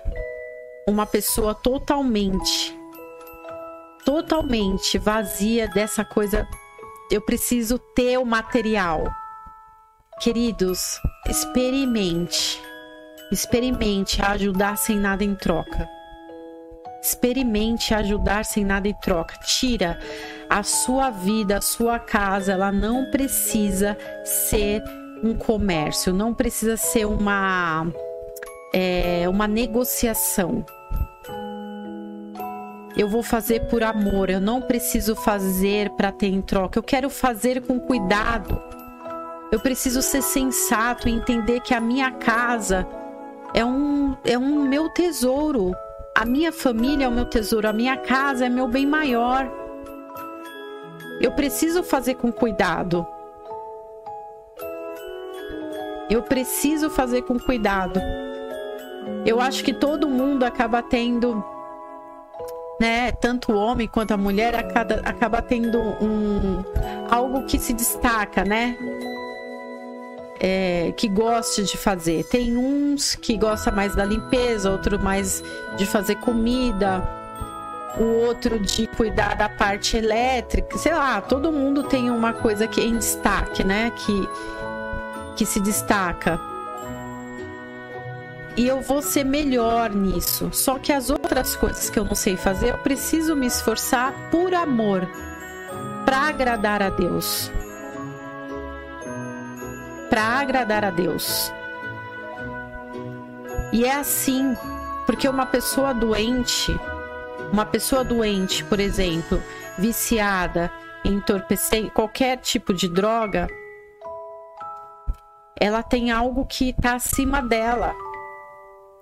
uma pessoa totalmente totalmente vazia dessa coisa. Eu preciso ter o material. Queridos, experimente. Experimente ajudar sem nada em troca. Experimente ajudar sem nada em troca. Tira a sua vida, a sua casa, ela não precisa ser um comércio, não precisa ser uma é, uma negociação. Eu vou fazer por amor, eu não preciso fazer para ter em troca. Eu quero fazer com cuidado. Eu preciso ser sensato e entender que a minha casa é um é um meu tesouro a minha família é o meu tesouro, a minha casa é meu bem maior. Eu preciso fazer com cuidado. Eu preciso fazer com cuidado. Eu acho que todo mundo acaba tendo, né, tanto o homem quanto a mulher acaba, acaba tendo um algo que se destaca, né? É, que goste de fazer. Tem uns que gosta mais da limpeza, outro mais de fazer comida, o outro de cuidar da parte elétrica. Sei lá, todo mundo tem uma coisa que é em destaque, né? Que que se destaca. E eu vou ser melhor nisso. Só que as outras coisas que eu não sei fazer, eu preciso me esforçar por amor, para agradar a Deus. Para agradar a Deus. E é assim, porque uma pessoa doente, uma pessoa doente, por exemplo, viciada, entorpecente, qualquer tipo de droga, ela tem algo que está acima dela.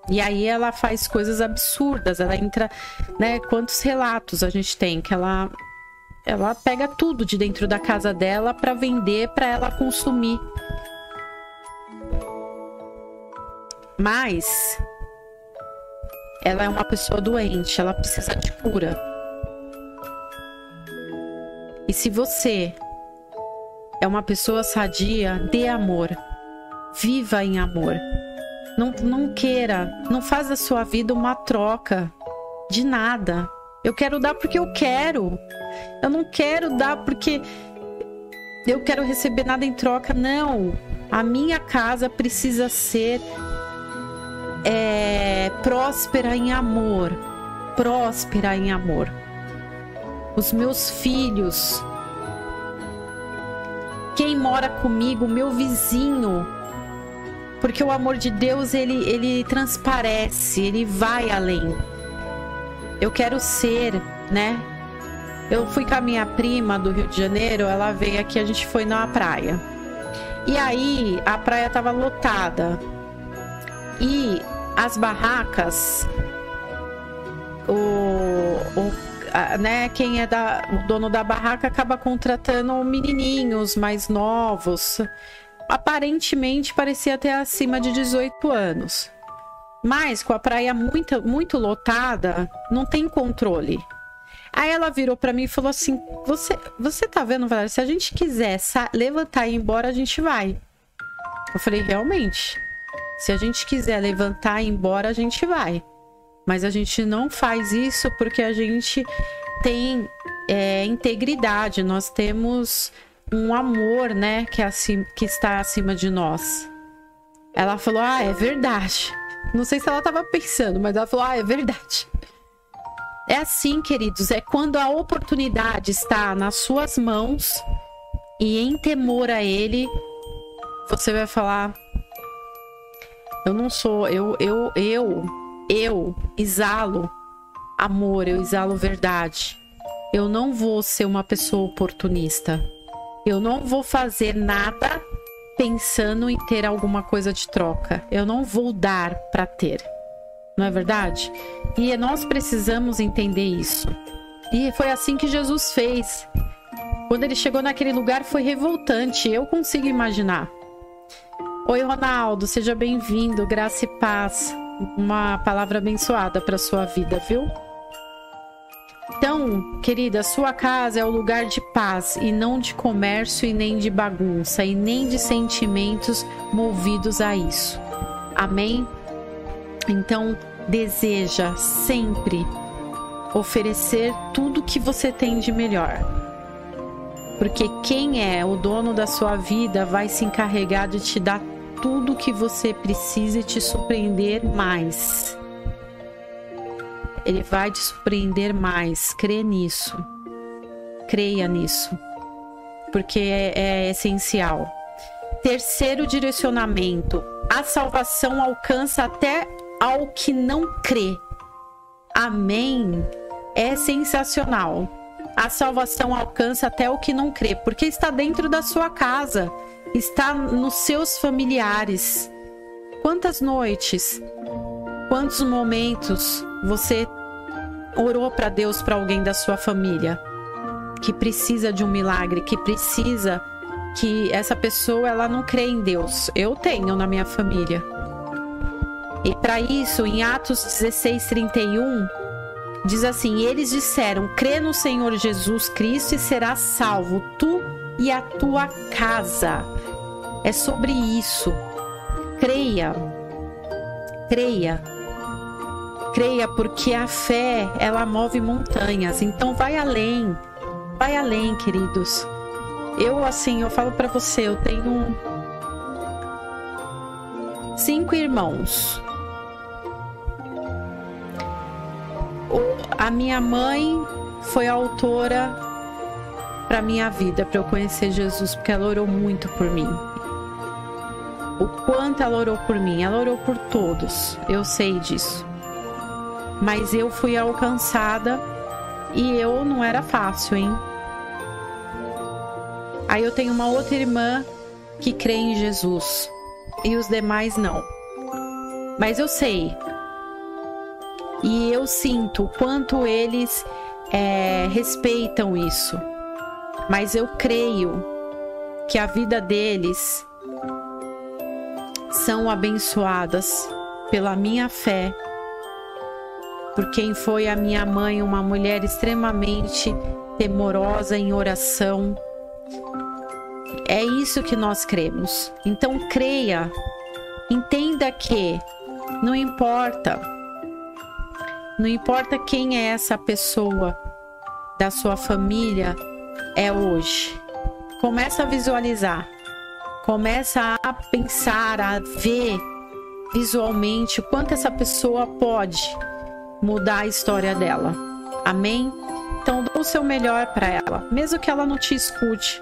E aí ela faz coisas absurdas, ela entra, né, quantos relatos a gente tem que ela ela pega tudo de dentro da casa dela para vender, para ela consumir. Mas ela é uma pessoa doente, ela precisa de cura. E se você é uma pessoa sadia, dê amor. Viva em amor. Não, não queira, não faz da sua vida uma troca de nada. Eu quero dar porque eu quero. Eu não quero dar porque eu quero receber nada em troca. Não. A minha casa precisa ser é, próspera em amor. Próspera em amor. Os meus filhos. Quem mora comigo, meu vizinho, porque o amor de Deus, ele, ele transparece, ele vai além. Eu quero ser, né? Eu fui com a minha prima do Rio de Janeiro, ela veio aqui, a gente foi na praia. E aí, a praia tava lotada. E as barracas, o, o a, né, quem é da, o dono da barraca acaba contratando menininhos mais novos aparentemente parecia ter acima de 18 anos. Mas com a praia muito, muito lotada, não tem controle. Aí ela virou para mim e falou assim: Você, você tá vendo, Valéria? Se a gente quiser levantar e ir embora, a gente vai. Eu falei: Realmente. Se a gente quiser levantar e ir embora, a gente vai. Mas a gente não faz isso porque a gente tem é, integridade, nós temos um amor, né, que, é assim, que está acima de nós. Ela falou: Ah, é verdade. Não sei se ela estava pensando, mas ela falou: Ah, é verdade. É assim, queridos, é quando a oportunidade está nas suas mãos e em temor a Ele, você vai falar: Eu não sou, eu, eu, eu, eu exalo amor, eu exalo verdade. Eu não vou ser uma pessoa oportunista. Eu não vou fazer nada pensando em ter alguma coisa de troca. Eu não vou dar para ter. Não é verdade? E nós precisamos entender isso. E foi assim que Jesus fez. Quando ele chegou naquele lugar foi revoltante, eu consigo imaginar. Oi, Ronaldo, seja bem-vindo. Graça e paz. Uma palavra abençoada para sua vida, viu? Então, querida, sua casa é o lugar de paz e não de comércio e nem de bagunça e nem de sentimentos movidos a isso. Amém? Então, deseja sempre oferecer tudo que você tem de melhor. Porque quem é o dono da sua vida vai se encarregar de te dar tudo que você precisa e te surpreender mais. Ele vai te surpreender mais. Crê nisso. Creia nisso. Porque é, é essencial. Terceiro direcionamento: a salvação alcança até ao que não crê. Amém. É sensacional. A salvação alcança até o que não crê, porque está dentro da sua casa, está nos seus familiares. Quantas noites, quantos momentos você orou para Deus para alguém da sua família? que precisa de um milagre, que precisa que essa pessoa ela não crê em Deus. Eu tenho na minha família. E para isso, em Atos 16, 31, diz assim: Eles disseram: crê no Senhor Jesus Cristo e serás salvo, tu e a tua casa. É sobre isso. Creia. Creia. Creia porque a fé, ela move montanhas. Então vai além. Vai além, queridos. Eu assim, eu falo para você, eu tenho cinco irmãos. A minha mãe foi autora para minha vida, para eu conhecer Jesus, porque ela orou muito por mim. O quanto ela orou por mim, ela orou por todos. Eu sei disso. Mas eu fui alcançada e eu não era fácil, hein? Aí eu tenho uma outra irmã que crê em Jesus e os demais não. Mas eu sei e eu sinto o quanto eles é, respeitam isso. Mas eu creio que a vida deles são abençoadas pela minha fé, por quem foi a minha mãe, uma mulher extremamente temorosa em oração. É isso que nós cremos. Então creia, entenda que não importa não importa quem é essa pessoa da sua família é hoje. Começa a visualizar. Começa a pensar, a ver visualmente o quanto essa pessoa pode mudar a história dela. Amém? Então dê o seu melhor para ela, mesmo que ela não te escute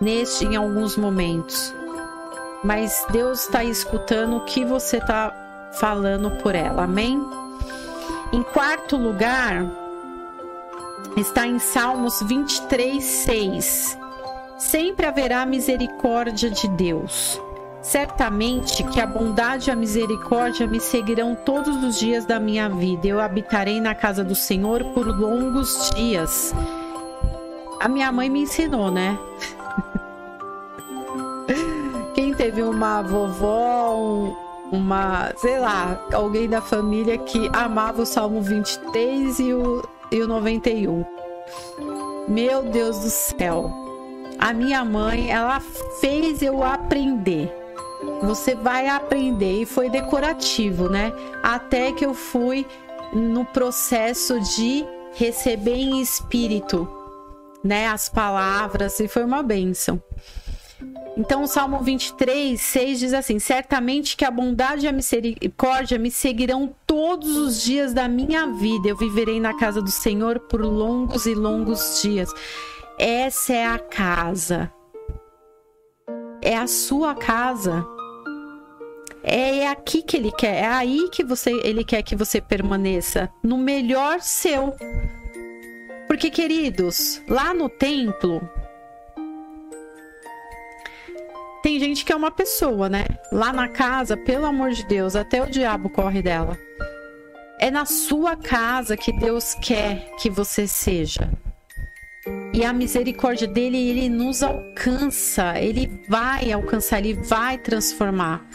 neste em alguns momentos. Mas Deus está escutando o que você está falando por ela. Amém? Em quarto lugar, está em Salmos 23, 6. Sempre haverá misericórdia de Deus. Certamente que a bondade e a misericórdia me seguirão todos os dias da minha vida. Eu habitarei na casa do Senhor por longos dias. A minha mãe me ensinou, né? Quem teve uma vovó, um, uma, sei lá, alguém da família que amava o Salmo 23 e o, e o 91. Meu Deus do céu. A minha mãe, ela fez eu aprender. Você vai aprender e foi decorativo, né? Até que eu fui no processo de receber em espírito, né, as palavras e foi uma bênção. Então, o Salmo 23, 6 diz assim: Certamente que a bondade e a misericórdia me seguirão todos os dias da minha vida. Eu viverei na casa do Senhor por longos e longos dias. Essa é a casa. É a sua casa. É, é aqui que ele quer, é aí que você, ele quer que você permaneça, no melhor seu. Porque, queridos, lá no templo, tem gente que é uma pessoa, né? Lá na casa, pelo amor de Deus, até o diabo corre dela. É na sua casa que Deus quer que você seja. E a misericórdia dele, ele nos alcança, ele vai alcançar, ele vai transformar.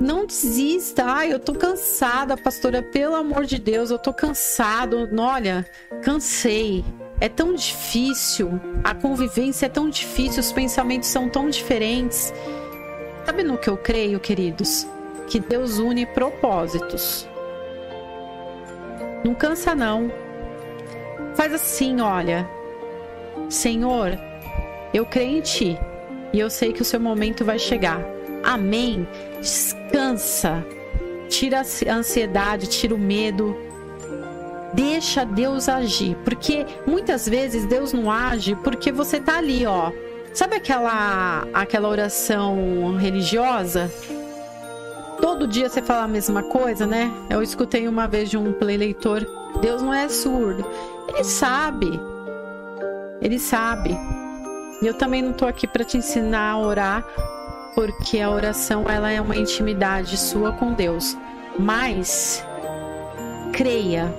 Não desista. Ai, eu tô cansada, pastora, pelo amor de Deus, eu tô cansado. Olha, cansei. É tão difícil, a convivência é tão difícil, os pensamentos são tão diferentes. Sabe no que eu creio, queridos? Que Deus une propósitos. Não cansa, não. Faz assim, olha. Senhor, eu creio em Ti e eu sei que o seu momento vai chegar. Amém. Descansa. Tira a ansiedade, tira o medo Deixa Deus agir, porque muitas vezes Deus não age porque você tá ali, ó. Sabe aquela aquela oração religiosa? Todo dia você fala a mesma coisa, né? Eu escutei uma vez de um playleitor, Deus não é surdo. Ele sabe. Ele sabe. E eu também não tô aqui para te ensinar a orar, porque a oração ela é uma intimidade sua com Deus. Mas creia,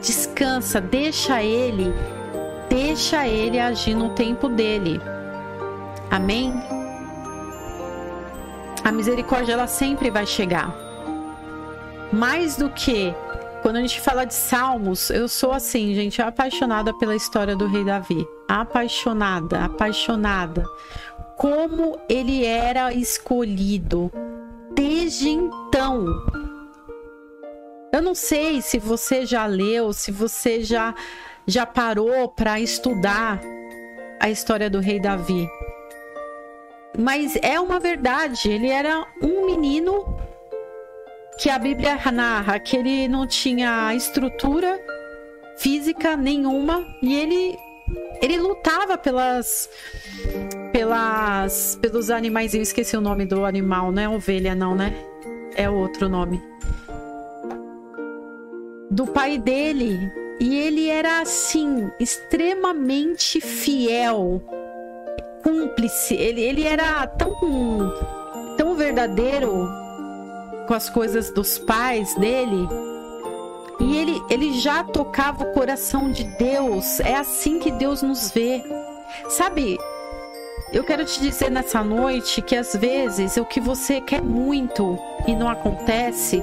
descansa, deixa ele deixa ele agir no tempo dele. Amém? A misericórdia ela sempre vai chegar. Mais do que quando a gente fala de salmos, eu sou assim, gente, apaixonada pela história do rei Davi. Apaixonada, apaixonada. Como ele era escolhido desde então. Eu não sei se você já leu, se você já já parou para estudar a história do rei Davi. Mas é uma verdade, ele era um menino que a Bíblia narra que ele não tinha estrutura física nenhuma e ele ele lutava pelas pelas pelos animais, eu esqueci o nome do animal, não é ovelha não, né? É outro nome. Do pai dele, e ele era assim, extremamente fiel, cúmplice. Ele, ele era tão, tão verdadeiro com as coisas dos pais dele. E ele, ele já tocava o coração de Deus. É assim que Deus nos vê. Sabe, eu quero te dizer nessa noite que às vezes o que você quer muito e não acontece,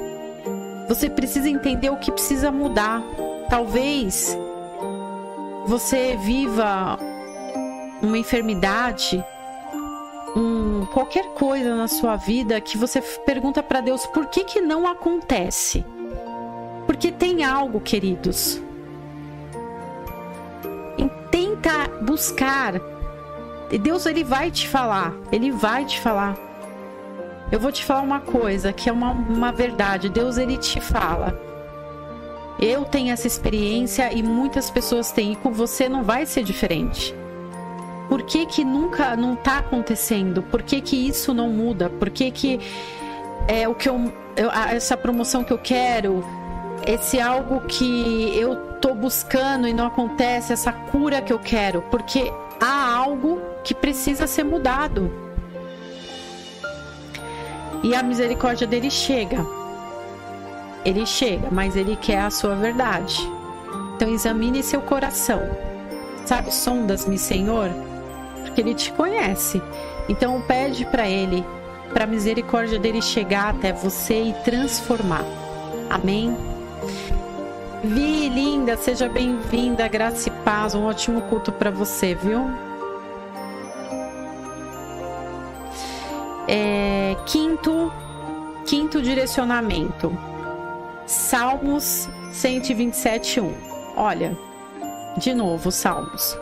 você precisa entender o que precisa mudar. Talvez você viva uma enfermidade, um, qualquer coisa na sua vida que você pergunta para Deus por que que não acontece? Porque tem algo, queridos. E tenta buscar. Deus ele vai te falar, ele vai te falar. Eu vou te falar uma coisa que é uma, uma verdade. Deus ele te fala. Eu tenho essa experiência e muitas pessoas têm, e com você não vai ser diferente. Por que que nunca não tá acontecendo? Por que que isso não muda? Por que que é o que eu, eu essa promoção que eu quero, esse algo que eu tô buscando e não acontece, essa cura que eu quero? Porque há algo que precisa ser mudado. E a misericórdia dele chega ele chega, mas ele quer a sua verdade. Então examine seu coração. Sabe, sondas-me, Senhor, porque ele te conhece. Então pede para ele, para a misericórdia dele chegar até você e transformar. Amém. Vi, linda, seja bem-vinda, graça e paz, um ótimo culto para você, viu? É, quinto, quinto direcionamento. Salmos 127, 1. Olha, de novo, Salmos.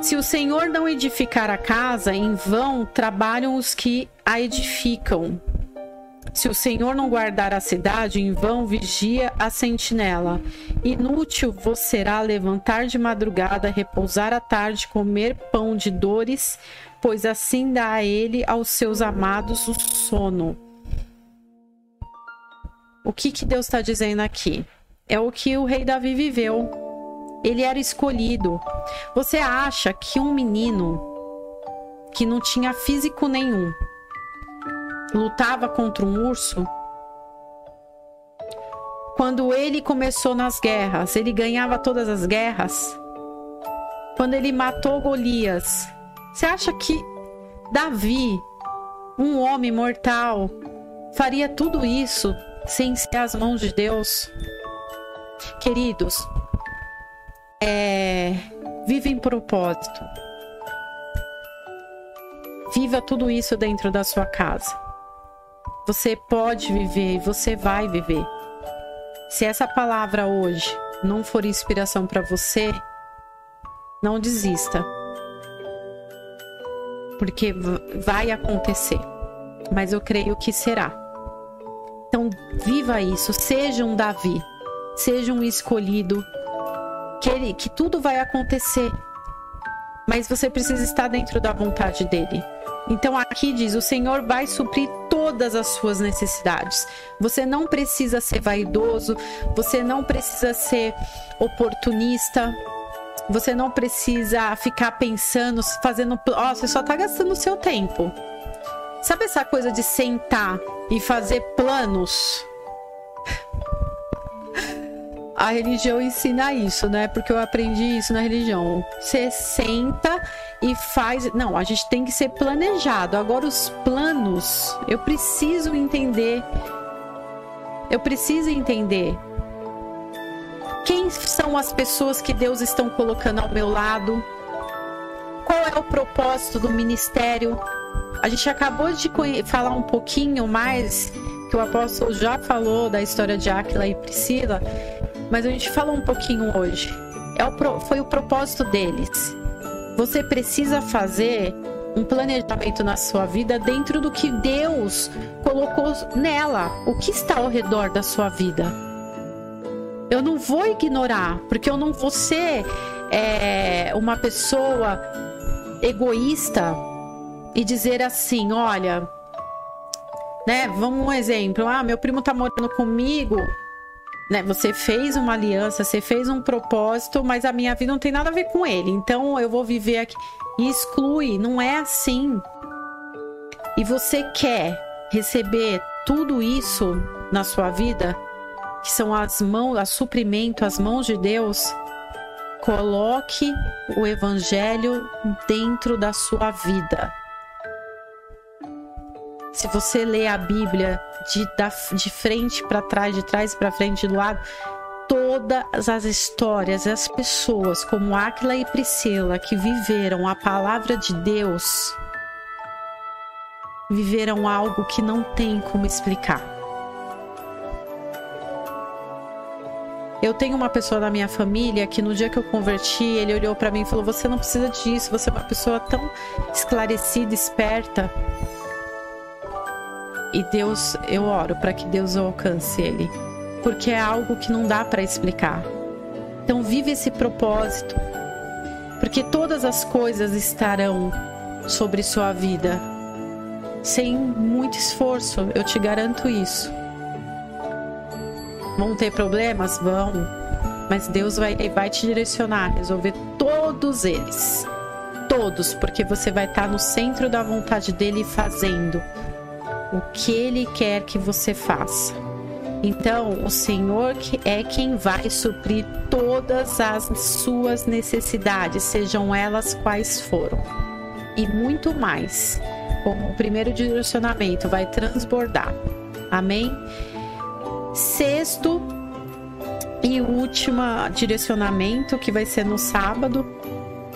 Se o Senhor não edificar a casa, em vão trabalham os que a edificam. Se o Senhor não guardar a cidade, em vão vigia a sentinela. Inútil vos será levantar de madrugada, repousar à tarde, comer pão de dores, pois assim dá a ele aos seus amados o sono. O que, que Deus está dizendo aqui? É o que o rei Davi viveu. Ele era escolhido. Você acha que um menino que não tinha físico nenhum lutava contra um urso? Quando ele começou nas guerras, ele ganhava todas as guerras. Quando ele matou Golias, você acha que Davi, um homem mortal, faria tudo isso sem ser as mãos de Deus. Queridos, é, vive em propósito. Viva tudo isso dentro da sua casa. Você pode viver e você vai viver. Se essa palavra hoje não for inspiração para você, não desista. Porque vai acontecer. Mas eu creio que será. Então, viva isso, seja um Davi, seja um escolhido, que, ele, que tudo vai acontecer, mas você precisa estar dentro da vontade dele. Então aqui diz: o Senhor vai suprir todas as suas necessidades. Você não precisa ser vaidoso, você não precisa ser oportunista, você não precisa ficar pensando, fazendo. Ó, oh, você só está gastando o seu tempo. Sabe essa coisa de sentar e fazer planos? a religião ensina isso, né? Porque eu aprendi isso na religião. Você senta e faz. Não, a gente tem que ser planejado. Agora, os planos, eu preciso entender. Eu preciso entender. Quem são as pessoas que Deus estão colocando ao meu lado? Qual é o propósito do ministério? A gente acabou de falar um pouquinho mais que o apóstolo já falou da história de Áquila e Priscila, mas a gente falou um pouquinho hoje. É o, foi o propósito deles. Você precisa fazer um planejamento na sua vida dentro do que Deus colocou nela. O que está ao redor da sua vida? Eu não vou ignorar, porque eu não vou ser é, uma pessoa egoísta e dizer assim: olha, né? Vamos um exemplo. Ah, meu primo tá morando comigo. Né, você fez uma aliança, você fez um propósito, mas a minha vida não tem nada a ver com ele. Então eu vou viver aqui. E exclui, não é assim. E você quer receber tudo isso na sua vida, que são as mãos, a suprimento, as mãos de Deus, coloque o evangelho dentro da sua vida. Se você lê a Bíblia de, da, de frente para trás, de trás para frente, do lado, todas as histórias, as pessoas como Áquila e Priscila que viveram a palavra de Deus, viveram algo que não tem como explicar. Eu tenho uma pessoa na minha família que no dia que eu converti, ele olhou para mim e falou: "Você não precisa disso, você é uma pessoa tão esclarecida, esperta". E Deus, eu oro para que Deus alcance ele, porque é algo que não dá para explicar. Então vive esse propósito, porque todas as coisas estarão sobre sua vida sem muito esforço, eu te garanto isso. Vão ter problemas? Vão. Mas Deus vai, vai te direcionar, resolver todos eles. Todos, porque você vai estar no centro da vontade dele fazendo o que ele quer que você faça. Então, o Senhor é quem vai suprir todas as suas necessidades, sejam elas quais foram. E muito mais. Como o primeiro direcionamento vai transbordar. Amém? Sexto e último direcionamento, que vai ser no sábado.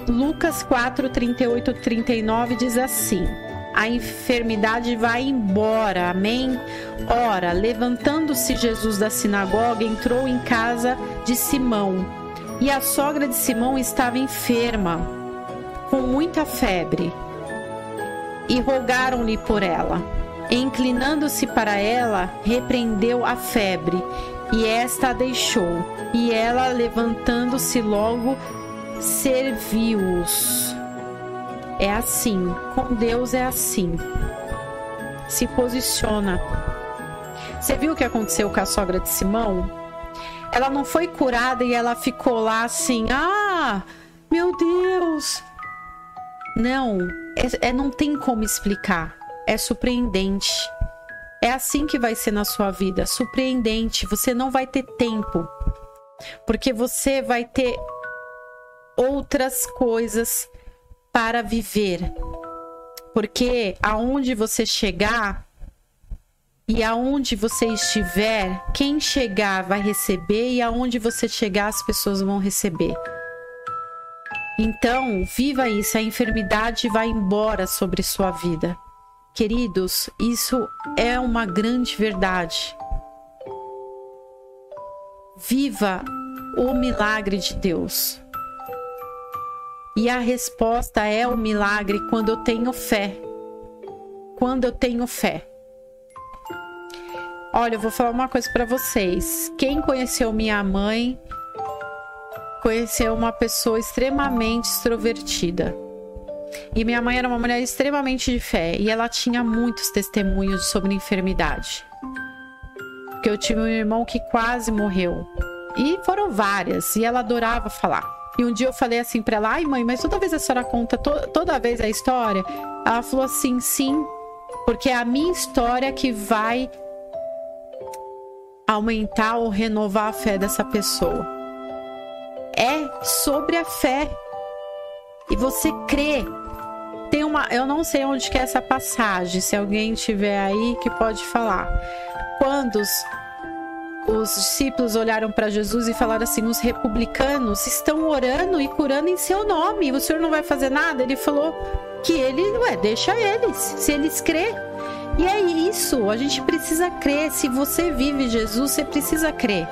Lucas 4, 38, 39 diz assim a enfermidade vai embora. Amém? Ora, levantando-se Jesus da sinagoga, entrou em casa de Simão. E a sogra de Simão estava enferma, com muita febre. E rogaram-lhe por ela. Inclinando-se para ela, repreendeu a febre, e esta a deixou. E ela, levantando-se logo, serviu-os. É assim, com Deus é assim. Se posiciona. Você viu o que aconteceu com a sogra de Simão? Ela não foi curada e ela ficou lá assim: ah, meu Deus. Não, é, é, não tem como explicar. É surpreendente. É assim que vai ser na sua vida, surpreendente. Você não vai ter tempo, porque você vai ter outras coisas para viver. Porque aonde você chegar e aonde você estiver, quem chegar vai receber e aonde você chegar as pessoas vão receber. Então, viva isso, a enfermidade vai embora sobre sua vida. Queridos, isso é uma grande verdade. Viva o milagre de Deus. E a resposta é o milagre quando eu tenho fé. Quando eu tenho fé. Olha, eu vou falar uma coisa para vocês. Quem conheceu minha mãe conheceu uma pessoa extremamente extrovertida. E minha mãe era uma mulher extremamente de fé e ela tinha muitos testemunhos sobre enfermidade. Porque eu tive um irmão que quase morreu. E foram várias, e ela adorava falar. E um dia eu falei assim para ela: ai, mãe, mas toda vez a senhora conta to toda vez a história? Ela falou assim: sim, porque é a minha história que vai aumentar ou renovar a fé dessa pessoa. É sobre a fé. E você crê. Tem uma, eu não sei onde que é essa passagem, se alguém tiver aí que pode falar. Quando os, os discípulos olharam para Jesus e falaram assim: os republicanos estão orando e curando em seu nome, o senhor não vai fazer nada? Ele falou que ele, ué, deixa eles, se eles crê. E é isso, a gente precisa crer. Se você vive Jesus, você precisa crer.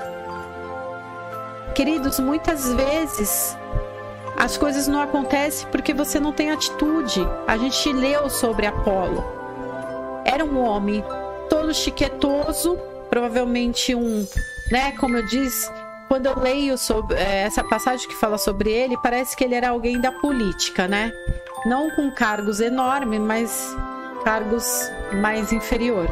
Queridos, muitas vezes as coisas não acontecem porque você não tem atitude. A gente leu sobre Apolo. Era um homem todo chiquetoso, provavelmente um, né, como eu disse, quando eu leio sobre é, essa passagem que fala sobre ele, parece que ele era alguém da política, né? Não com cargos enormes, mas cargos mais inferior.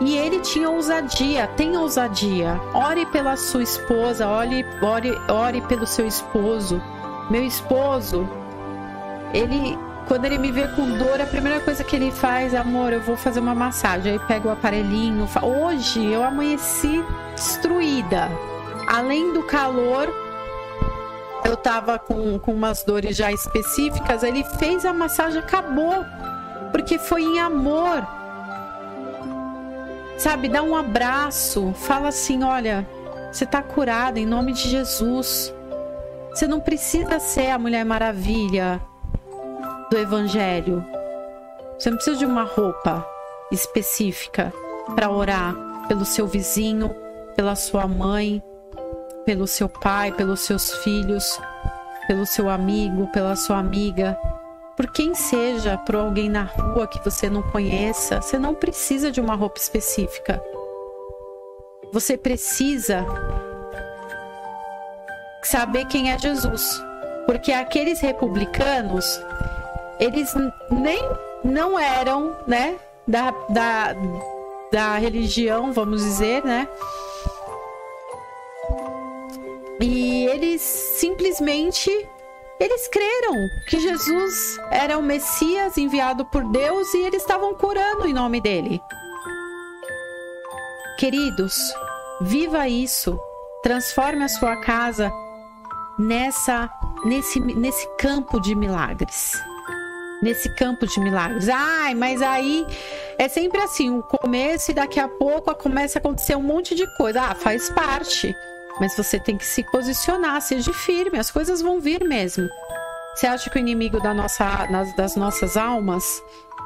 E ele tinha ousadia, tem ousadia. Ore pela sua esposa, ore, ore, ore pelo seu esposo. Meu esposo, ele, quando ele me vê com dor, a primeira coisa que ele faz, amor, eu vou fazer uma massagem. Aí pega o aparelhinho. Hoje eu amanheci destruída. Além do calor, eu tava com, com umas dores já específicas. Ele fez a massagem, acabou porque foi em amor. Sabe, dá um abraço, fala assim: olha, você está curada em nome de Jesus. Você não precisa ser a Mulher Maravilha do Evangelho. Você não precisa de uma roupa específica para orar pelo seu vizinho, pela sua mãe, pelo seu pai, pelos seus filhos, pelo seu amigo, pela sua amiga por quem seja, por alguém na rua que você não conheça, você não precisa de uma roupa específica. Você precisa saber quem é Jesus. Porque aqueles republicanos, eles nem não eram, né, da, da, da religião, vamos dizer, né? E eles simplesmente eles creram que Jesus era o Messias enviado por Deus e eles estavam curando em nome dele. Queridos, viva isso. Transforme a sua casa nessa nesse nesse campo de milagres. Nesse campo de milagres. Ai, mas aí é sempre assim, o começo e daqui a pouco começa a acontecer um monte de coisa. Ah, faz parte. Mas você tem que se posicionar, seja firme, as coisas vão vir mesmo. Você acha que o inimigo da nossa, das nossas almas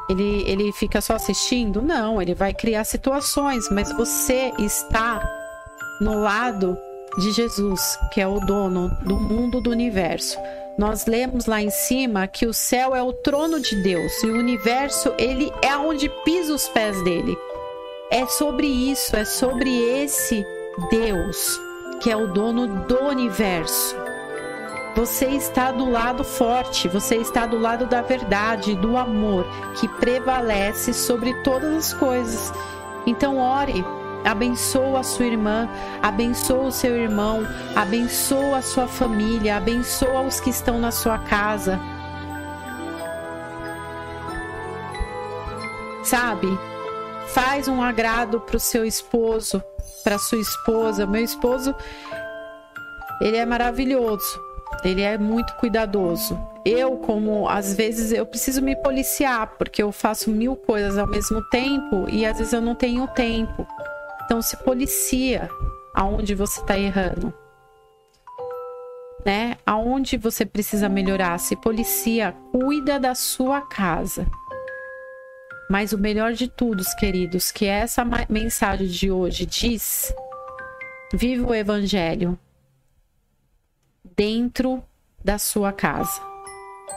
ele, ele fica só assistindo? Não, ele vai criar situações, mas você está no lado de Jesus, que é o dono do mundo do universo. Nós lemos lá em cima que o céu é o trono de Deus e o universo ele é onde pisa os pés dele. É sobre isso, é sobre esse Deus que é o dono do universo. Você está do lado forte, você está do lado da verdade, do amor que prevalece sobre todas as coisas. Então, ore, abençoa a sua irmã, abençoa o seu irmão, abençoa a sua família, abençoa os que estão na sua casa. Sabe? Faz um agrado para o seu esposo, para sua esposa. Meu esposo, ele é maravilhoso. Ele é muito cuidadoso. Eu, como às vezes eu preciso me policiar, porque eu faço mil coisas ao mesmo tempo e às vezes eu não tenho tempo. Então se policia aonde você está errando. Né? Aonde você precisa melhorar, se policia, cuida da sua casa. Mas o melhor de tudo, queridos, que essa mensagem de hoje diz: viva o evangelho dentro da sua casa.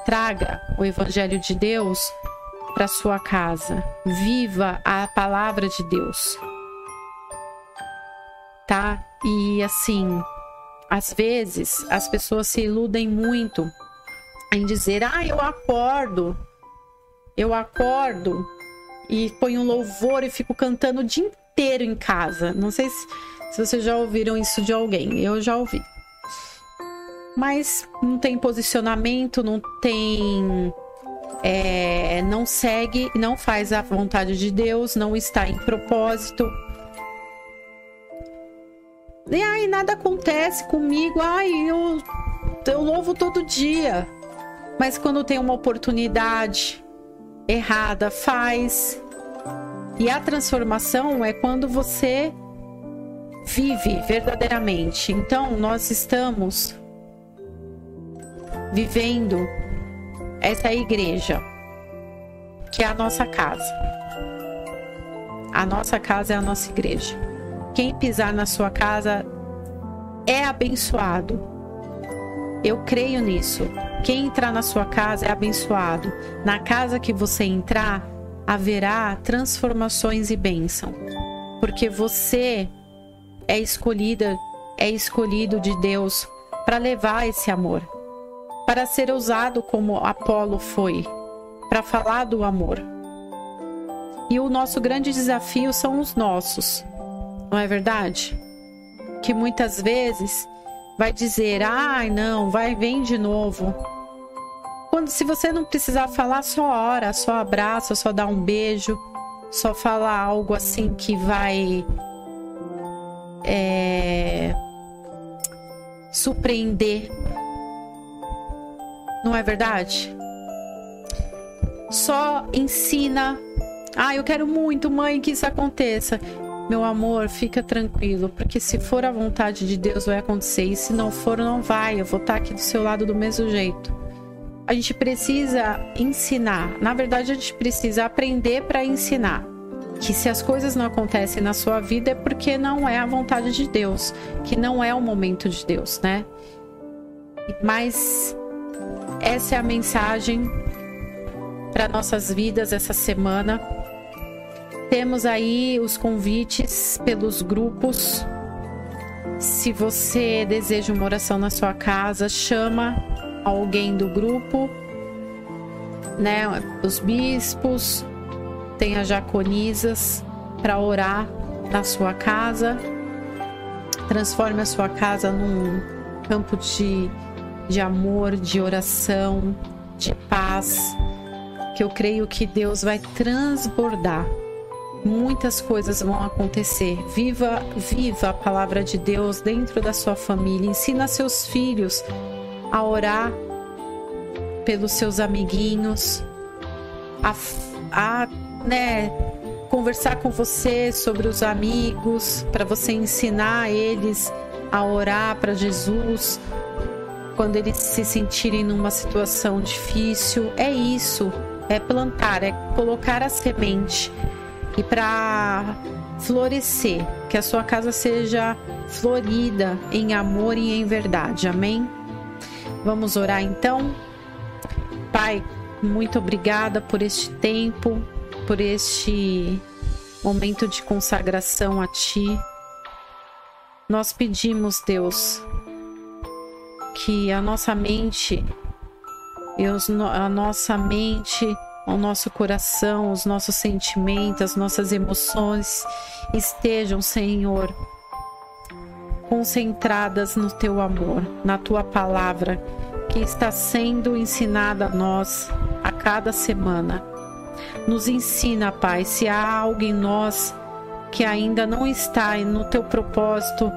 Traga o evangelho de Deus para sua casa. Viva a palavra de Deus. Tá? E assim, às vezes as pessoas se iludem muito em dizer: "Ah, eu acordo. Eu acordo e ponho um louvor e fico cantando o dia inteiro em casa. Não sei se, se vocês já ouviram isso de alguém. Eu já ouvi. Mas não tem posicionamento, não tem. É, não segue, não faz a vontade de Deus, não está em propósito. E aí nada acontece comigo. Ai, eu, eu louvo todo dia. Mas quando tem uma oportunidade errada, faz. E a transformação é quando você vive verdadeiramente. Então, nós estamos vivendo essa igreja, que é a nossa casa. A nossa casa é a nossa igreja. Quem pisar na sua casa é abençoado. Eu creio nisso. Quem entrar na sua casa é abençoado. Na casa que você entrar, haverá transformações e bênção. Porque você é escolhida, é escolhido de Deus para levar esse amor, para ser usado como Apolo foi, para falar do amor. E o nosso grande desafio são os nossos, não é verdade? Que muitas vezes vai dizer: "Ai, não, vai vem de novo". Quando se você não precisar falar, só ora, só abraça, só dá um beijo, só fala algo assim que vai é, surpreender. Não é verdade? Só ensina. Ah, eu quero muito, mãe, que isso aconteça. Meu amor, fica tranquilo, porque se for a vontade de Deus vai acontecer e se não for, não vai. Eu vou estar aqui do seu lado do mesmo jeito. A gente precisa ensinar. Na verdade, a gente precisa aprender para ensinar que se as coisas não acontecem na sua vida é porque não é a vontade de Deus, que não é o momento de Deus, né? Mas essa é a mensagem para nossas vidas essa semana. Temos aí os convites pelos grupos. Se você deseja uma oração na sua casa, chama alguém do grupo, né? Os bispos, tem as jaconisas para orar na sua casa. Transforme a sua casa num campo de, de amor, de oração, de paz, que eu creio que Deus vai transbordar. Muitas coisas vão acontecer. Viva, viva a palavra de Deus dentro da sua família. Ensina seus filhos a orar pelos seus amiguinhos, a, a né, conversar com você sobre os amigos, para você ensinar eles a orar para Jesus quando eles se sentirem numa situação difícil. É isso, é plantar, é colocar a semente e para florescer, que a sua casa seja florida em amor e em verdade. Amém? Vamos orar então? Pai, muito obrigada por este tempo, por este momento de consagração a Ti. Nós pedimos, Deus, que a nossa mente, a nossa mente, o nosso coração, os nossos sentimentos, as nossas emoções estejam, Senhor, concentradas no Teu amor, na Tua palavra, que está sendo ensinada a nós a cada semana. Nos ensina, Pai, se há algo em nós que ainda não está no teu propósito.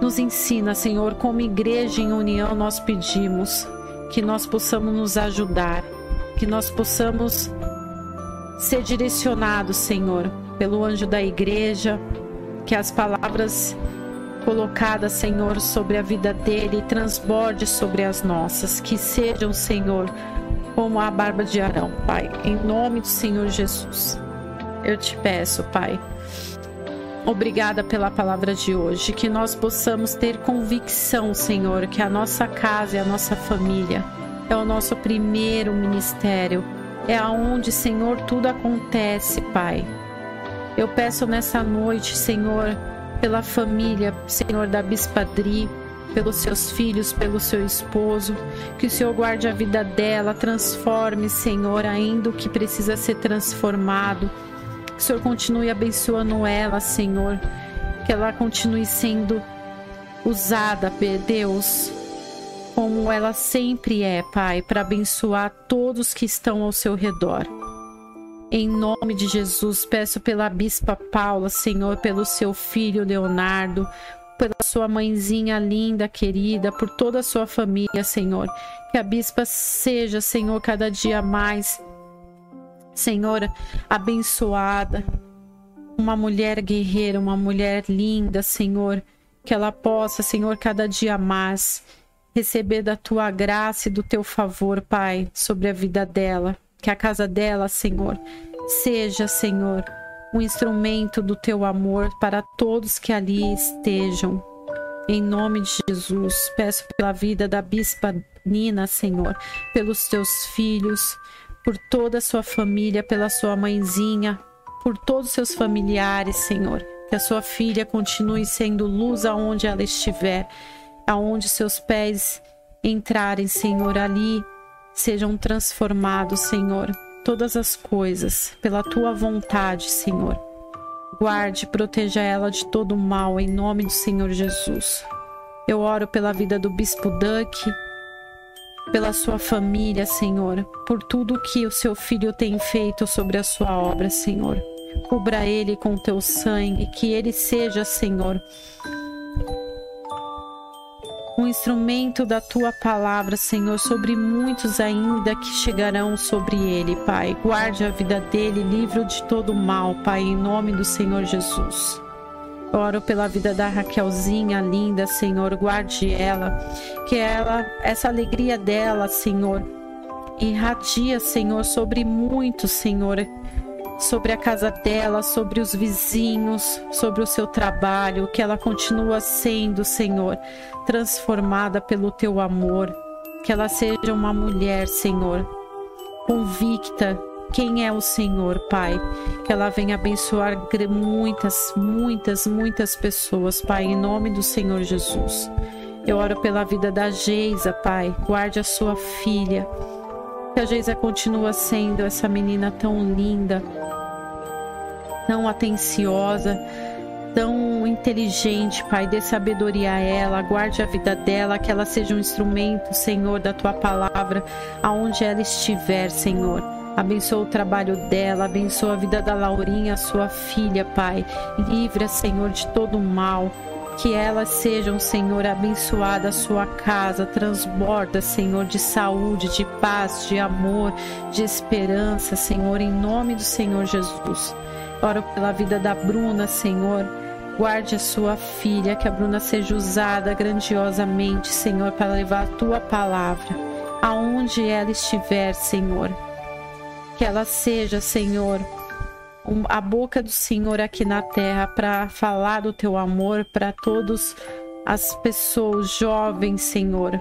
Nos ensina, Senhor, como igreja em união nós pedimos que nós possamos nos ajudar, que nós possamos ser direcionados, Senhor, pelo anjo da igreja, que as palavras colocadas, Senhor, sobre a vida dele transborde sobre as nossas, que sejam, Senhor, como a barba de Arão, Pai. Em nome do Senhor Jesus, eu te peço, Pai. Obrigada pela palavra de hoje, que nós possamos ter convicção, Senhor, que a nossa casa e a nossa família é o nosso primeiro ministério, é aonde, Senhor, tudo acontece, Pai. Eu peço nessa noite, Senhor, pela família, Senhor, da Bispadri, pelos seus filhos, pelo seu esposo. Que o Senhor guarde a vida dela, transforme, Senhor, ainda o que precisa ser transformado. Que o Senhor continue abençoando ela, Senhor. Que ela continue sendo usada, Deus, como ela sempre é, Pai, para abençoar todos que estão ao seu redor. Em nome de Jesus, peço pela Bispa Paula, Senhor, pelo seu filho Leonardo, pela sua mãezinha linda, querida, por toda a sua família, Senhor. Que a bispa seja, Senhor, cada dia mais, Senhor, abençoada. Uma mulher guerreira, uma mulher linda, Senhor. Que ela possa, Senhor, cada dia mais receber da tua graça e do teu favor, Pai, sobre a vida dela. Que a casa dela, Senhor, seja, Senhor, um instrumento do teu amor para todos que ali estejam. Em nome de Jesus, peço pela vida da bispa Nina, Senhor, pelos teus filhos, por toda a sua família, pela sua mãezinha, por todos os seus familiares, Senhor. Que a sua filha continue sendo luz aonde ela estiver, aonde seus pés entrarem, Senhor, ali sejam transformados, Senhor todas as coisas pela tua vontade, Senhor. Guarde e proteja ela de todo mal, em nome do Senhor Jesus. Eu oro pela vida do Bispo Duck, pela sua família, Senhor, por tudo que o seu filho tem feito sobre a sua obra, Senhor. Cubra ele com teu sangue, que ele seja, Senhor, um instrumento da tua palavra, Senhor, sobre muitos ainda que chegarão sobre ele, Pai. Guarde a vida dele, livre de todo mal, Pai, em nome do Senhor Jesus. Oro pela vida da Raquelzinha linda, Senhor, guarde ela, que ela, essa alegria dela, Senhor, irradia, Senhor, sobre muitos, Senhor, sobre a casa dela, sobre os vizinhos, sobre o seu trabalho, que ela continua sendo, Senhor, transformada pelo teu amor. Que ela seja uma mulher, Senhor, convicta quem é o Senhor, Pai. Que ela venha abençoar muitas, muitas, muitas pessoas, Pai, em nome do Senhor Jesus. Eu oro pela vida da Geisa, Pai. Guarde a sua filha. Que a Geisa continua sendo essa menina tão linda, tão atenciosa, tão inteligente, Pai. Dê sabedoria a ela, guarde a vida dela, que ela seja um instrumento, Senhor, da tua palavra, aonde ela estiver, Senhor. Abençoa o trabalho dela, abençoa a vida da Laurinha, sua filha, Pai. Livra, Senhor, de todo mal. Que elas sejam, Senhor, abençoada a sua casa, transborda, Senhor, de saúde, de paz, de amor, de esperança, Senhor, em nome do Senhor Jesus. Oro pela vida da Bruna, Senhor. Guarde a sua filha, que a Bruna seja usada grandiosamente, Senhor, para levar a tua palavra aonde ela estiver, Senhor. Que ela seja, Senhor, a boca do Senhor aqui na terra para falar do teu amor para todas as pessoas jovens, Senhor.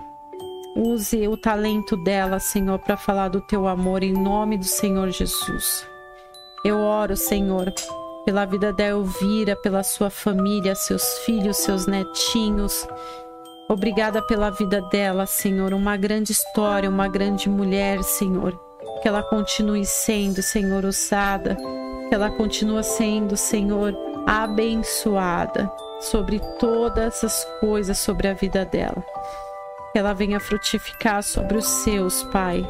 Use o talento dela, Senhor, para falar do teu amor em nome do Senhor Jesus. Eu oro, Senhor, pela vida da Elvira, pela sua família, seus filhos, seus netinhos. Obrigada pela vida dela, Senhor. Uma grande história, uma grande mulher, Senhor. Que ela continue sendo, Senhor, usada. Ela continue sendo, Senhor, abençoada sobre todas as coisas sobre a vida dela. Que ela venha frutificar sobre os seus, Pai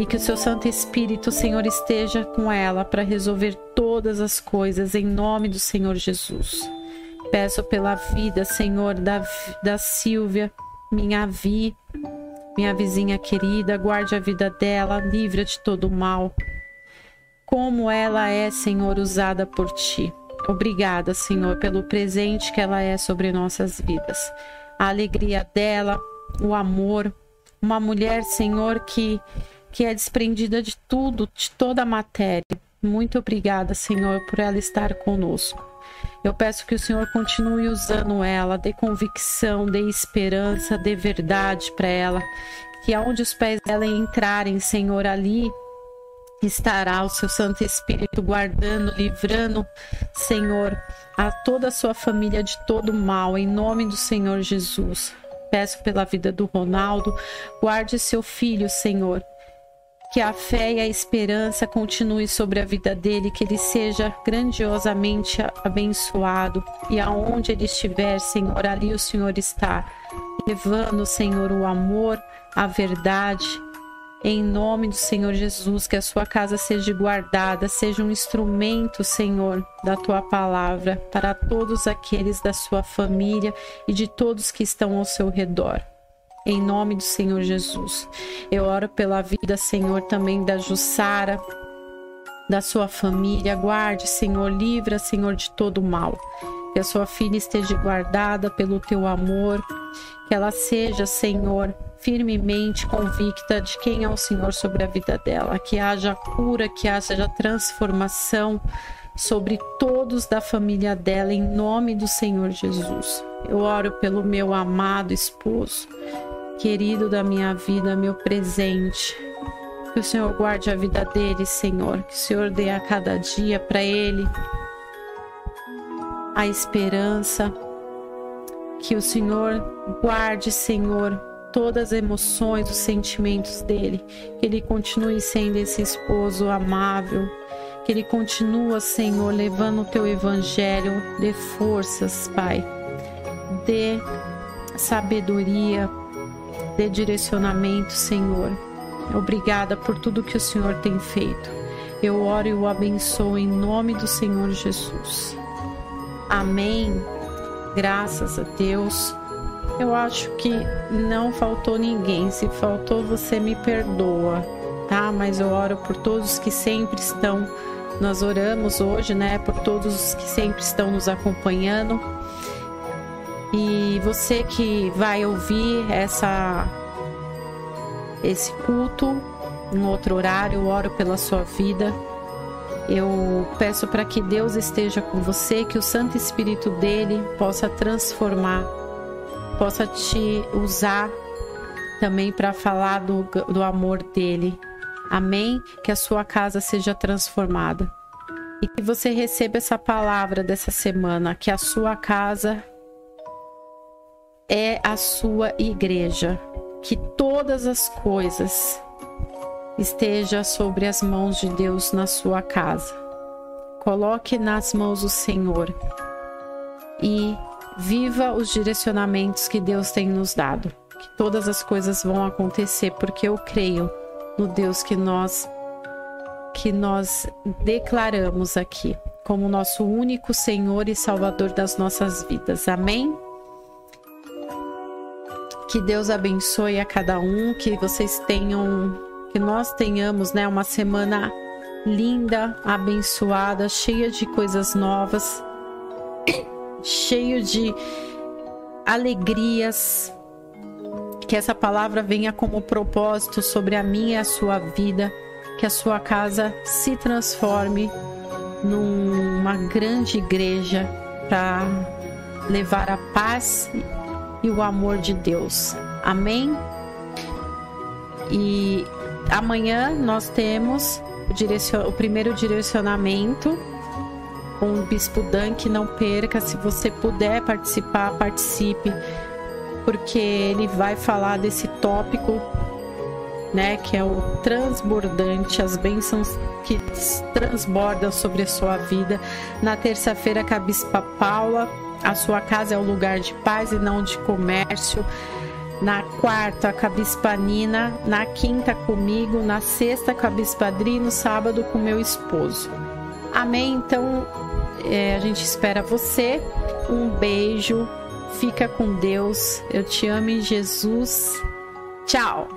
e que o seu Santo Espírito, Senhor, esteja com ela para resolver todas as coisas em nome do Senhor Jesus. Peço pela vida, Senhor, da, da Silvia, minha Vi, minha vizinha querida, guarde a vida dela, livre de todo mal. Como ela é, Senhor, usada por ti. Obrigada, Senhor, pelo presente que ela é sobre nossas vidas. A alegria dela, o amor, uma mulher, Senhor, que que é desprendida de tudo, de toda a matéria. Muito obrigada, Senhor, por ela estar conosco. Eu peço que o Senhor continue usando ela, dê convicção, dê esperança, dê verdade para ela. Que aonde os pés dela entrarem, Senhor, ali estará o seu Santo Espírito guardando, livrando, Senhor, a toda a sua família de todo mal, em nome do Senhor Jesus. Peço pela vida do Ronaldo, guarde seu filho, Senhor. Que a fé e a esperança continue sobre a vida dele, que ele seja grandiosamente abençoado. E aonde ele estiver, Senhor, ali o Senhor está, levando, Senhor, o amor, a verdade Em nome do Senhor Jesus, que a sua casa seja guardada, seja um instrumento, Senhor, da tua palavra para todos aqueles da sua família e de todos que estão ao seu redor. Em nome do Senhor Jesus. Eu oro pela vida, Senhor, também da Jussara, da sua família. Guarde, Senhor, livra, Senhor, de todo mal. Que a sua filha esteja guardada pelo teu amor. Que ela seja, Senhor, firmemente convicta de quem é o Senhor sobre a vida dela, que haja cura, que haja transformação sobre todos da família dela, em nome do Senhor Jesus. Eu oro pelo meu amado esposo, querido da minha vida, meu presente. Que o Senhor guarde a vida dele, Senhor. Que o Senhor dê a cada dia para ele a esperança. Que o Senhor guarde, Senhor, todas as emoções, os sentimentos dele, que ele continue sendo esse esposo amável, que ele continue, Senhor, levando o teu evangelho, dê forças, Pai, dê sabedoria, dê direcionamento, Senhor. Obrigada por tudo que o Senhor tem feito. Eu oro e o abençoo em nome do Senhor Jesus. Amém. Graças a Deus. Eu acho que não faltou ninguém. Se faltou, você me perdoa, tá? Mas eu oro por todos que sempre estão. Nós oramos hoje, né? Por todos que sempre estão nos acompanhando. E você que vai ouvir essa esse culto em outro horário, eu oro pela sua vida. Eu peço para que Deus esteja com você, que o Santo Espírito dele possa transformar possa te usar também para falar do, do amor dele. Amém? Que a sua casa seja transformada. E que você receba essa palavra dessa semana, que a sua casa é a sua igreja. Que todas as coisas esteja sobre as mãos de Deus na sua casa. Coloque nas mãos do Senhor e Viva os direcionamentos que Deus tem nos dado. Que todas as coisas vão acontecer porque eu creio no Deus que nós que nós declaramos aqui como nosso único Senhor e Salvador das nossas vidas. Amém? Que Deus abençoe a cada um, que vocês tenham, que nós tenhamos, né, uma semana linda, abençoada, cheia de coisas novas cheio de alegrias. Que essa palavra venha como propósito sobre a minha e a sua vida, que a sua casa se transforme numa grande igreja para levar a paz e o amor de Deus. Amém? E amanhã nós temos o, direcion... o primeiro direcionamento com o Bispo Dunk. Não perca, se você puder participar, participe, porque ele vai falar desse tópico, né, que é o transbordante, as bênçãos que transbordam sobre a sua vida. Na terça-feira, com a Bispa Paula, a sua casa é o lugar de paz e não de comércio. Na quarta, com a Bispa Nina. Na quinta, comigo. Na sexta, com a. No sábado, com meu esposo. Amém? Então, é, a gente espera você. Um beijo. Fica com Deus. Eu te amo, Jesus. Tchau.